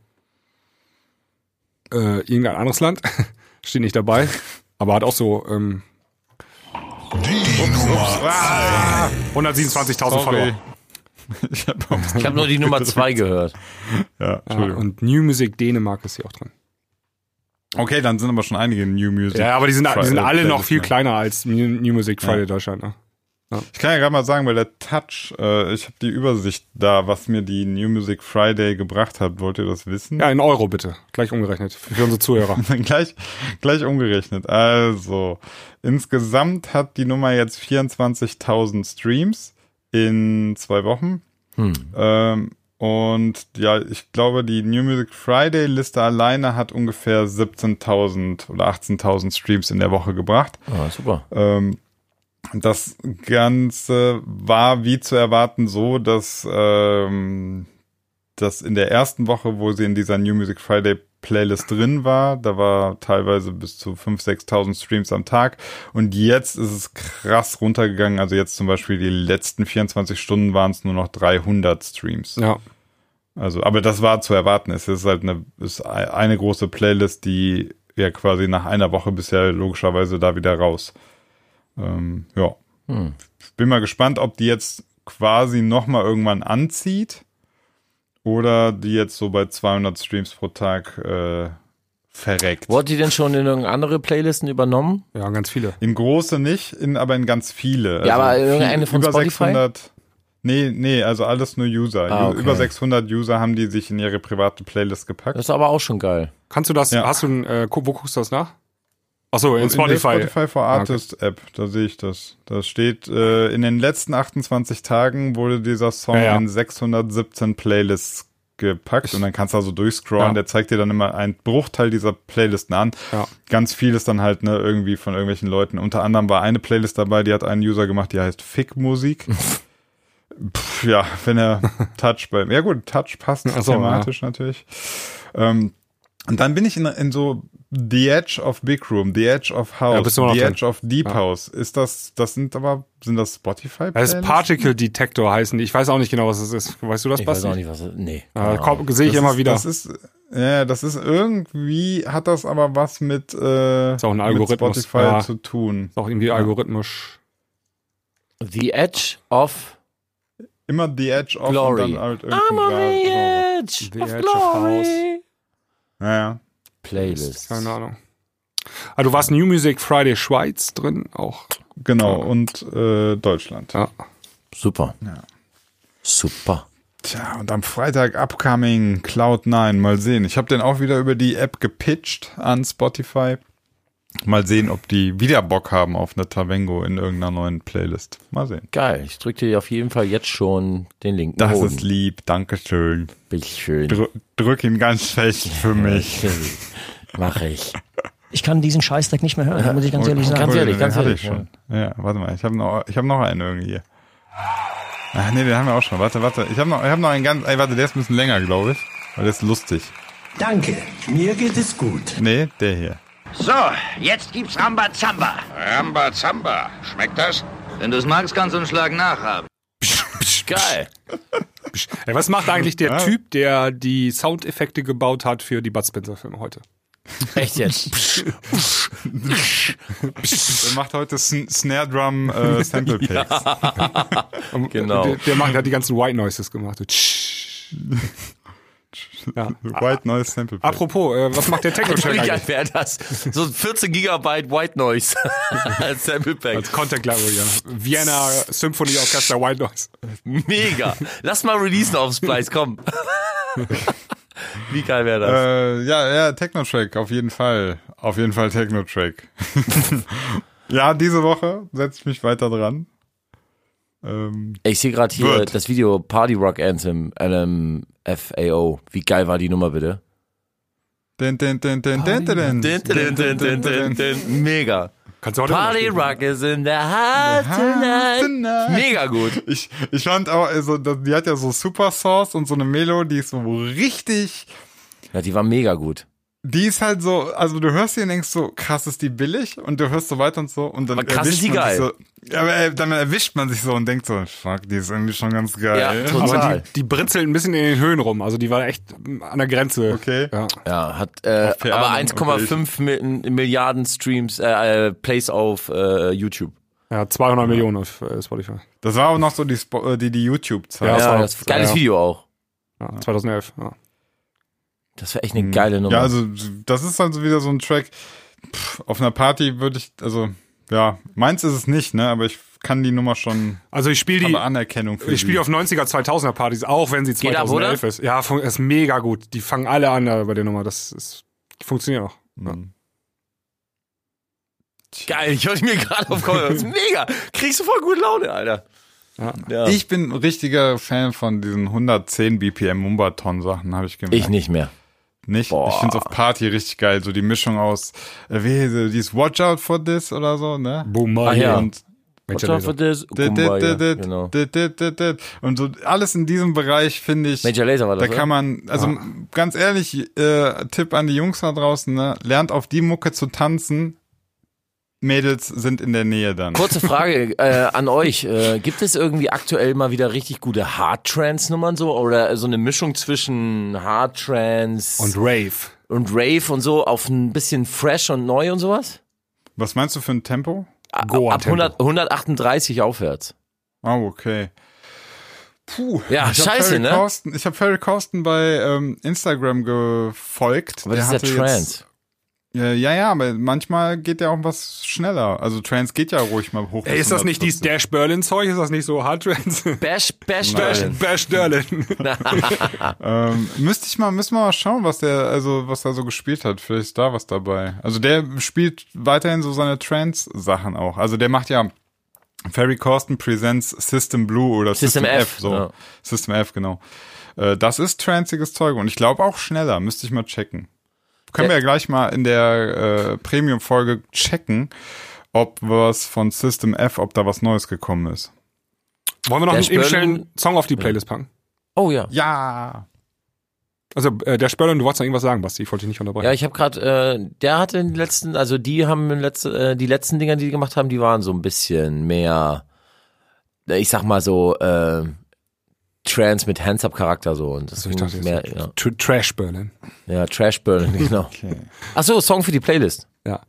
S1: äh, irgendein anderes Land. Steht nicht dabei. Aber hat auch so ähm,
S3: Ah,
S1: 127.000
S3: sorry.
S1: Follower.
S3: Ich hab
S2: habe nur die Nummer zwei gehört.
S3: ja,
S1: Ja,
S3: Entschuldigung.
S1: und New Music Dänemark ist hier auch drin.
S3: Okay, dann sind aber schon einige New Music.
S1: Ja, aber die sind, die sind alle noch viel
S3: ne?
S1: kleiner als New, Music Friday Deutschland. Ne?
S3: Ich kann ja gerade mal sagen, weil der Touch, äh, ich habe die Übersicht da, was mir die New Music Friday gebracht hat. Wollt ihr das wissen?
S1: Ja, in Euro bitte. Gleich umgerechnet. Für unsere Zuhörer.
S3: gleich, gleich umgerechnet. Also, insgesamt hat die Nummer jetzt 24.000 Streams in zwei Wochen. Ähm, und ja, ich glaube, die New Music Friday Liste alleine hat ungefähr 17.000 oder 18.000 Streams in der Woche gebracht.
S2: Ah, super.
S3: Ähm, das Ganze war wie zu erwarten so, dass, ähm, dass in der ersten Woche, wo sie in dieser New Music Friday Playlist drin war, da war teilweise bis zu 5.000, 6.000 Streams am Tag und jetzt ist es krass runtergegangen. Also jetzt zum Beispiel die letzten 24 Stunden waren es nur noch 300 Streams.
S1: Ja.
S3: Also, aber das war zu erwarten. Es ist halt eine, ist eine große Playlist, die ja quasi nach einer Woche bisher logischerweise da wieder raus. Ähm, ja. Bin mal gespannt, ob die jetzt quasi nochmal irgendwann anzieht oder die jetzt so bei 200 Streams pro Tag äh, verreckt.
S2: Wurde die denn schon in irgendeine andere Playlisten übernommen?
S1: Ja, ganz viele.
S3: In große nicht, in, aber in ganz viele. Also
S2: Ja, aber irgendeine
S3: viel-
S2: von
S3: über
S2: Spotify?
S3: 600. Nee, nee, also alles nur User.
S2: Ah, okay.
S3: Über 600 User haben die sich in ihre private Playlist gepackt.
S2: Das ist aber auch schon geil.
S1: Kannst du das,
S3: Ja.
S1: hast du, ein, äh, wo guckst du das nach? Achso, in
S3: In der
S1: Spotify.
S3: Spotify for Artist App, da sehe ich das. Da steht, äh, in den letzten 28 Tagen wurde dieser Song
S1: Ja, ja.
S3: in 617 Playlists gepackt und dann kannst du also durchscrollen,
S1: Ja.
S3: der zeigt dir dann immer einen Bruchteil dieser Playlisten an.
S1: Ja.
S3: Ganz viel ist dann halt ne, irgendwie von irgendwelchen Leuten. Unter anderem war eine Playlist dabei, die hat einen User gemacht, die heißt Fick-Musik. Pff, ja, wenn er Touch bei, ja gut, Touch passt
S1: so,
S3: thematisch natürlich. Ähm, Und dann bin ich in, in so The Edge of Big Room, The Edge of
S1: Ja,
S3: House,
S1: noch
S3: The
S1: drin.
S3: Edge of Deep House. Ist das, das sind aber, sind das Spotify?
S1: Das ist Particle Detector heißen die. Ich weiß auch nicht genau, was es ist. Weißt du das,
S2: Ich weiß
S1: Basti?
S2: auch nicht, was. Nee.
S1: Äh,
S2: keine
S1: komm,
S2: Ahnung.
S1: sehe ich
S3: Das
S1: immer
S3: ist,
S1: wieder.
S3: Das ist, ja, das ist irgendwie, hat das aber was mit, äh,
S1: Ist auch ein
S3: mit
S1: Algorithmus.
S3: Spotify
S1: Ja.
S3: zu tun.
S1: Ist auch irgendwie algorithmisch.
S2: The Edge of
S3: Immer The Edge of
S2: Glory.
S3: und dann halt
S2: I'm on the Edge
S1: The
S2: of
S1: Edge of
S2: Glory.
S3: Naja.
S2: Playlist.
S1: Keine Ahnung. Ah, du warst New Music Friday Schweiz drin auch.
S3: Genau, und äh, Deutschland.
S1: Ja.
S2: Super. Super.
S3: Tja, und am Freitag upcoming Cloud9, mal sehen. Ich habe den auch wieder über die App gepitcht an Spotify. Mal sehen, ob die wieder Bock haben auf eine Tavengo in irgendeiner neuen Playlist. Mal sehen.
S2: Geil. Ich drücke dir auf jeden Fall jetzt schon den linken
S3: Das
S2: Hoden.
S3: ist lieb, Dankeschön.
S2: Bitteschön.
S3: Drü drück ihn ganz fest für mich.
S2: Mach ich.
S6: Ich kann diesen Scheißdreck nicht mehr hören, muss ich ganz ehrlich sagen.
S2: Ganz ehrlich, ganz ehrlich,
S3: Ich schon. Ja. warte mal, ich habe noch, ich hab noch einen irgendwie hier. Ach nee, den haben wir auch schon. Warte, warte. Ich habe noch, ich hab noch einen ganz, ey, warte, der ist ein bisschen länger, glaube ich. Weil der ist lustig.
S8: Danke, mir geht es gut.
S3: Nee, der hier.
S9: So, jetzt gibt's Rambazamba.
S10: Rambazamba. Schmeckt das?
S9: Wenn du es magst, kannst du einen Schlag nachhaben.
S2: Geil.
S1: Ey, was macht eigentlich der
S3: Ja.
S1: Typ, der die Soundeffekte gebaut hat für die Bud Spencer Filme heute?
S2: Echt jetzt?
S3: Der macht heute Sn Snare Drum äh, Sample Packs.
S2: Genau.
S1: Der, der macht, der hat die ganzen White Noises gemacht. Ja.
S3: White Noise Sample Packs.
S1: Apropos, äh, was macht der
S2: geil
S1: eigentlich?
S2: wäre das? So 14 Gigabyte White Noise als Sample Pack.
S1: Als Contact Library, ja. Vienna Symphony Orchestra White Noise.
S2: Mega. Lass mal releasen auf Splice, komm. Wie geil wäre das?
S3: Äh, ja, ja, Techno-Track, auf jeden Fall. Auf jeden Fall Techno-Track. ja, diese Woche setze ich mich weiter dran. Ähm,
S2: ich sehe gerade hier
S3: wird.
S2: das Video Party Rock Anthem LMFAO. Wie geil war die Nummer bitte? Mega.
S1: Kannst du auch
S2: Party Rock is in the heart tonight. Mega gut.
S3: Ich, ich fand auch, also, die hat ja so Super Sauce und so eine Melo, die ist so richtig.
S2: Ja, die war mega gut
S3: die ist halt so, also du hörst sie und denkst so, krass ist die billig und du hörst so weiter und so und dann
S2: Aber krass
S3: erwischt
S2: ist die
S3: man
S2: geil.
S3: sich so, ja, aber äh, dann erwischt man sich so und denkt so, fuck, die ist irgendwie schon ganz geil.
S2: Ja,
S1: Aber
S2: total.
S1: die, die britzelt ein bisschen in den Höhen rum. Also die war echt an der Grenze.
S3: Okay.
S1: Ja.
S2: Ja, hat äh, aber 1,5 Mi- Milliarden Streams, äh, äh, Plays auf äh, YouTube.
S1: ja, 200 Millionen auf äh, Spotify.
S3: Das war auch noch so die, Spo- äh, die, die YouTube-Zeit.
S1: Ja, das
S2: Ja,
S1: war-
S2: das geiles
S1: ja.
S2: Video auch.
S1: Ja, 2011. Ja.
S2: Das war echt eine geile Nummer.
S3: Ja, also das ist also wieder so ein Track. Pff, auf einer Party würde ich, also ja, meins ist es nicht, ne? Aber ich kann die Nummer schon,
S1: Also ich spiele die,
S3: Anerkennung für
S1: ich spiele
S3: die.
S1: auf 90er, 2000er Partys, auch wenn sie
S2: Geht ab,
S1: 2011 ist. Ja, ist mega gut. Die fangen alle an bei der Nummer. Das ist, funktioniert auch. Ja.
S3: Mhm.
S2: Geil, ich höre mir gerade auf Kopf. Das ist mega. Kriegst du voll gute Laune, Alter.
S1: Ja.
S2: Ja.
S3: Ich bin ein richtiger Fan von diesen 110 BPM Mumbaton Sachen, habe ich gemerkt.
S2: Ich nicht mehr.
S3: Nicht?
S2: Boah.
S3: Ich finde es auf Party richtig geil, so die Mischung aus, äh, wie, so dieses Watch Out for This oder so, ne?
S1: Boom,
S2: Ach ja.
S3: Und
S2: Watch out for this.
S3: Und so alles in diesem Bereich finde ich.
S2: Major Laser war das,
S3: Da kann man, also ganz ehrlich, äh, Tipp an die Jungs da draußen, ne? lernt auf die Mucke zu tanzen. Mädels sind in der Nähe dann.
S2: Kurze Frage äh, an euch. Äh, gibt es irgendwie aktuell mal wieder richtig gute Hard-Trance-Nummern so? Oder so eine Mischung zwischen Hard-Trance
S1: Und Rave.
S2: und Rave und so auf ein bisschen fresh und neu und sowas?
S3: Was meinst du für ein Tempo?
S2: A-
S1: Go
S2: Ab
S1: Tempo.
S2: 100, 138 aufwärts.
S3: Oh, okay. Puh.
S2: Ja,
S3: ich hab
S2: scheiße,
S3: Ferry
S2: ne?
S3: Corsten, ich habe Ferry Corsten bei ähm, Instagram gefolgt.
S2: Aber das ist ja Trance.
S3: Jetzt, ja, ja, ja, aber manchmal geht ja auch was schneller. Also Trance geht ja ruhig mal hoch.
S1: Ey, ist das nicht dieses
S3: 140.
S1: Dash Berlin Zeug? Ist das nicht so Hard Trance?
S2: Bash, Bash,
S1: Bash,
S2: Berlin.
S1: Bash Berlin.
S3: Ähm, müsste ich mal, müssen wir mal schauen, was der, also was er so gespielt hat. Vielleicht ist da was dabei. Also der spielt weiterhin so seine Trance-Sachen auch. Also der macht ja Ferry Corsten Presents System Blue oder
S2: System
S3: System,
S2: F,
S3: F, so.
S2: ja.
S3: System F, genau. Äh, das ist tranziges Zeug und ich glaube auch schneller. Müsste ich mal checken. Können
S2: Der-
S3: wir ja gleich mal in der äh, Premium-Folge checken, ob was von System F, ob da was Neues gekommen ist.
S1: Wollen wir noch einen Song auf die Playlist packen?
S2: Oh ja.
S3: Ja.
S1: Also äh, der Spörler, du wolltest noch irgendwas sagen, Basti, ich wollte dich nicht unterbrechen.
S2: Ja, ich habe gerade, äh, der hatte den letzten, also die haben im letzten, äh, die letzten Dinger, die die gemacht haben, die waren so ein bisschen mehr, äh, ich sag mal so, äh, Trans mit Hands-Up-Charakter so und das
S1: ich
S2: ging
S1: dachte,
S2: mehr, ja,
S1: Tr- Trash Berlin.
S2: ja, Trash Burn, genau. Ach so, Song für die Playlist.
S1: Ja.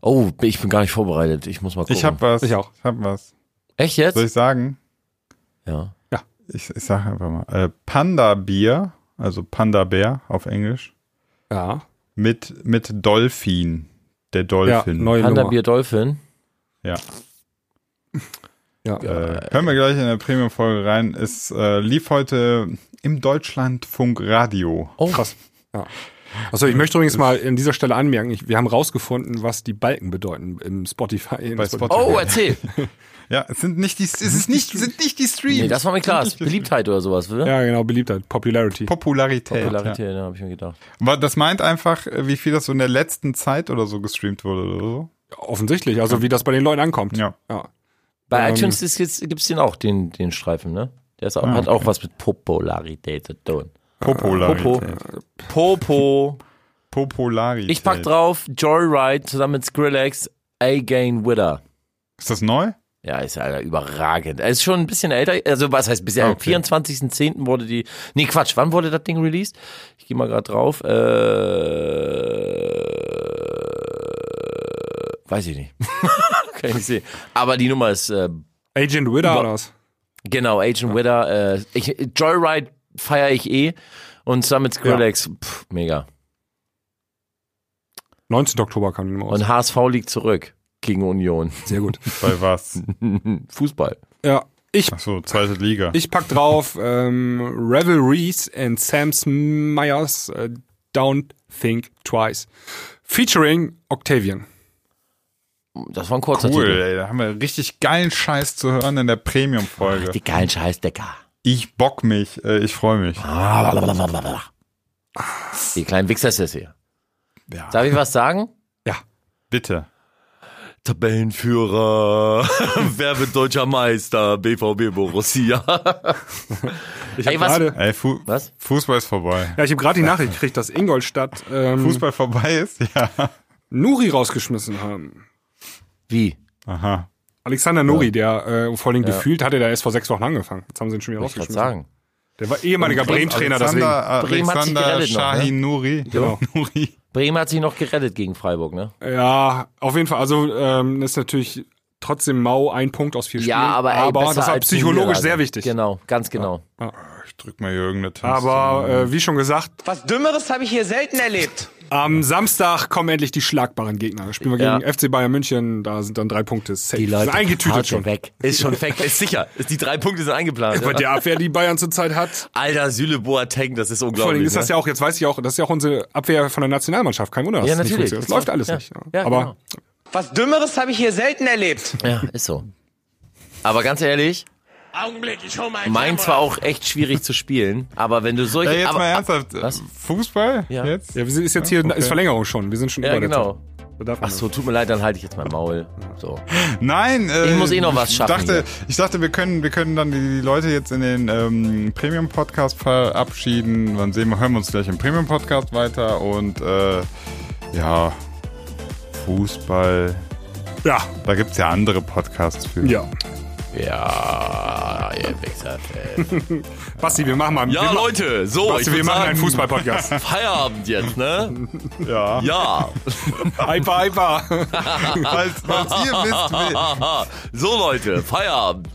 S2: Oh, ich bin gar nicht vorbereitet. Ich muss mal gucken.
S3: Ich hab was.
S1: Ich auch.
S3: Ich hab was.
S2: Echt jetzt?
S3: Soll ich sagen?
S2: Ja.
S3: Ich, ich sag einfach mal. Äh, Panda Bier, also Panda Bär auf Englisch,
S1: Ja.
S3: mit, mit Dolphin. Der
S1: Ja,
S3: Dolphin.
S1: neue
S2: Panda
S1: Nummer.
S2: Bier Dolphin.
S3: Ja.
S1: Ja.
S3: Äh, hören wir gleich in der Premium-Folge rein. Es äh, lief heute im Deutschlandfunk Radio.
S2: Oh,
S1: Krass. Ja. Also ich möchte übrigens mal an dieser Stelle anmerken, ich, wir haben rausgefunden, was die Balken bedeuten im Spotify. in
S3: Bei
S1: Spotify.
S3: Spotify.
S2: Oh, erzähl.
S3: Ja, es sind nicht die, es ist nicht, sind nicht die Streams.
S2: Nee, das war mir klar. Beliebtheit oder sowas, oder?
S1: Ja, genau, Beliebtheit, Popularity.
S3: Popularität.
S2: Popularität, ja. habe ich mir gedacht.
S3: Ja. Das meint einfach, wie viel das so in der letzten Zeit oder so gestreamt wurde oder so.
S1: Offensichtlich, also wie das bei den Leuten ankommt.
S3: Ja.
S1: ja.
S2: Bei
S1: Ähm,
S2: iTunes jetzt, gibt's den auch, den, den Streifen, ne? Der ist auch,
S3: Ah,
S2: hat auch
S3: okay.
S2: was mit Popularität zu tun.
S3: Popularität.
S2: Popo.
S3: Popularität.
S2: Ich pack drauf Joyride zusammen mit Skrillex, A-Gain Witter.
S3: Ist das neu?
S2: Ja, ist ja überragend. Er ist schon ein bisschen älter. Also, was heißt bisher? Am
S3: Okay.
S2: 24.10. wurde die. Nee, Quatsch. Wann wurde das Ding released? Ich gehe mal gerade drauf. Äh, weiß ich nicht. Kann ich nicht sehen. Aber die Nummer ist äh,
S1: Agent Widder oder was?
S2: genau Agent Witter. Äh, ich, Joyride feiere ich eh. Und zusammen mit Skrillex, pff, mega.
S1: 19. Oktober kam die Nummer raus.
S2: Und HSV liegt zurück gegen Union.
S1: Sehr gut.
S3: Bei was?
S2: Fußball.
S1: Ja, ich,
S3: Ach so, zweite Liga.
S1: ich pack drauf ähm, Revelries and Sam Myers äh, Don't Think Twice. Featuring Octavian.
S2: Das war ein kurzer
S3: cool,
S2: Titel.
S3: ey. Da haben wir richtig geilen Scheiß zu hören in der Premium-Folge.
S2: Die geilen Scheißdecker.
S3: Ich bock mich. Äh, ich freue mich.
S2: Die kleinen Wichser ist das hier.
S3: Ja.
S2: Darf ich was sagen?
S1: Ja.
S3: Bitte.
S2: Tabellenführer, wer wird deutscher Meister? BVB Borussia.
S1: Ich
S2: Ey,
S1: habe
S2: was-
S1: gerade
S3: Ey, Fu
S2: Was?
S3: Fußball ist vorbei.
S1: ja, ich hab grad die Nachricht gekriegt, dass Ingolstadt ähm,
S3: Fußball vorbei ist? Ja.
S1: Nuri rausgeschmissen haben.
S2: Wie?
S3: Aha.
S1: Alexander Nuri, der äh, vor allem gefühlt hatte der erst vor sechs Wochen angefangen. Jetzt haben sie ihn schon wieder
S2: Wollte ich gerade
S1: rausgeschmissen.
S2: sagen.
S1: Der war ehemaliger Bremen-Trainer, deswegen.
S3: Alexander,
S2: Bremen hat sich gerettet noch, ne?
S3: Shahin Nuri.
S1: Genau.
S3: Nuri.
S2: Bremen hat sich noch gerettet gegen Freiburg, ne?
S1: Ja, auf jeden Fall. Also ähm, ist natürlich trotzdem mau ein Punkt aus vier Spielen.
S2: Ja, aber ey,
S1: aber das war psychologisch sehr wichtig.
S2: Genau, ganz genau.
S3: Ich drück mal hier irgendeine Taste.
S1: Aber äh, wie schon gesagt,
S7: Was Dümmeres habe ich hier selten erlebt.
S1: Am Samstag kommen endlich die schlagbaren Gegner. Da spielen wir
S2: Ja.
S1: gegen FC Bayern München. Da sind dann drei Punkte safe.
S2: Die Leute
S1: Sind eingetütet
S2: Karte
S1: schon.
S2: weg. Ist schon weg, ist sicher. Ist die drei Punkte sind eingeplant.
S1: Bei
S2: Ja.
S1: der Abwehr, die Bayern zurzeit hat.
S2: Alter, Süle Boateng, das ist
S1: Vor allem
S2: unglaublich.
S1: ist das
S2: ne?
S1: ja auch, jetzt weiß ich auch, das ist ja auch unsere Abwehr von der Nationalmannschaft. Kein Wunder, dass
S2: Ja,
S1: das nicht
S2: natürlich.
S1: funktioniert. Das läuft alles
S2: Ja.
S1: nicht.
S2: Ja,
S1: aber
S2: genau.
S7: Was Dümmeres habe ich hier selten erlebt.
S2: ja, ist so. Aber ganz ehrlich,
S4: Augenblick, ich hol meinen
S2: Mainz war auch echt schwierig zu spielen. Aber wenn du solche.
S3: Ey, jetzt
S2: aber,
S3: mal ernsthaft.
S2: Was?
S3: Fußball?
S2: Ja.
S3: Jetzt?
S1: ja, wir sind, ist jetzt hier
S3: okay.
S1: ist Verlängerung schon. Wir sind schon
S2: Ja,
S1: über
S2: genau.
S1: Man
S2: Ach so, tut mir leid, dann halte ich jetzt mein Maul. So.
S3: Nein, äh,
S2: Ich muss eh noch was schaffen
S3: Ich dachte,
S2: hier.
S3: ich dachte, wir können, wir können dann die Leute jetzt in den ähm, Premium-Podcast verabschieden. Dann sehen wir, hören wir uns gleich im Premium-Podcast weiter und äh, ja, Fußball.
S1: Ja,
S3: Da gibt's ja andere Podcasts für.
S1: ja.
S2: Ja, ihr Wichser.
S1: Basti, wir machen mal wir
S2: Ja,
S1: ma-
S2: Leute, so,
S1: Basti,
S2: ich
S1: wir machen
S2: sagen,
S1: einen Fußball-Podcast.
S2: Feierabend jetzt, ne?
S3: ja.
S2: Ja.
S1: Hyper, hyper.
S3: Falls, falls ihr wisst,
S2: so, Leute, Feierabend.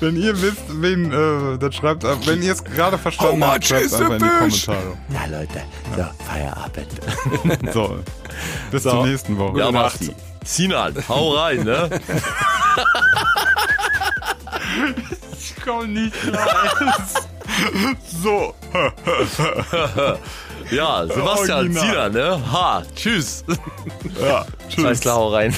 S3: wenn ihr wisst, wen, äh, dann schreibt, ab. wenn ihr es gerade verstanden habt, schreibt einfach in die? Kommentare.
S2: Ja, Leute, so, Feierabend.
S3: So, bis zur nächsten Woche.
S2: Ja, Basti. Sinan, hau rein, ne?
S3: Ich komm nicht rein. so.
S2: Ja, Sebastian. Sinan, ne? Ha, tschüss.
S3: Ja, tschüss.
S2: Alles klar, hau rein.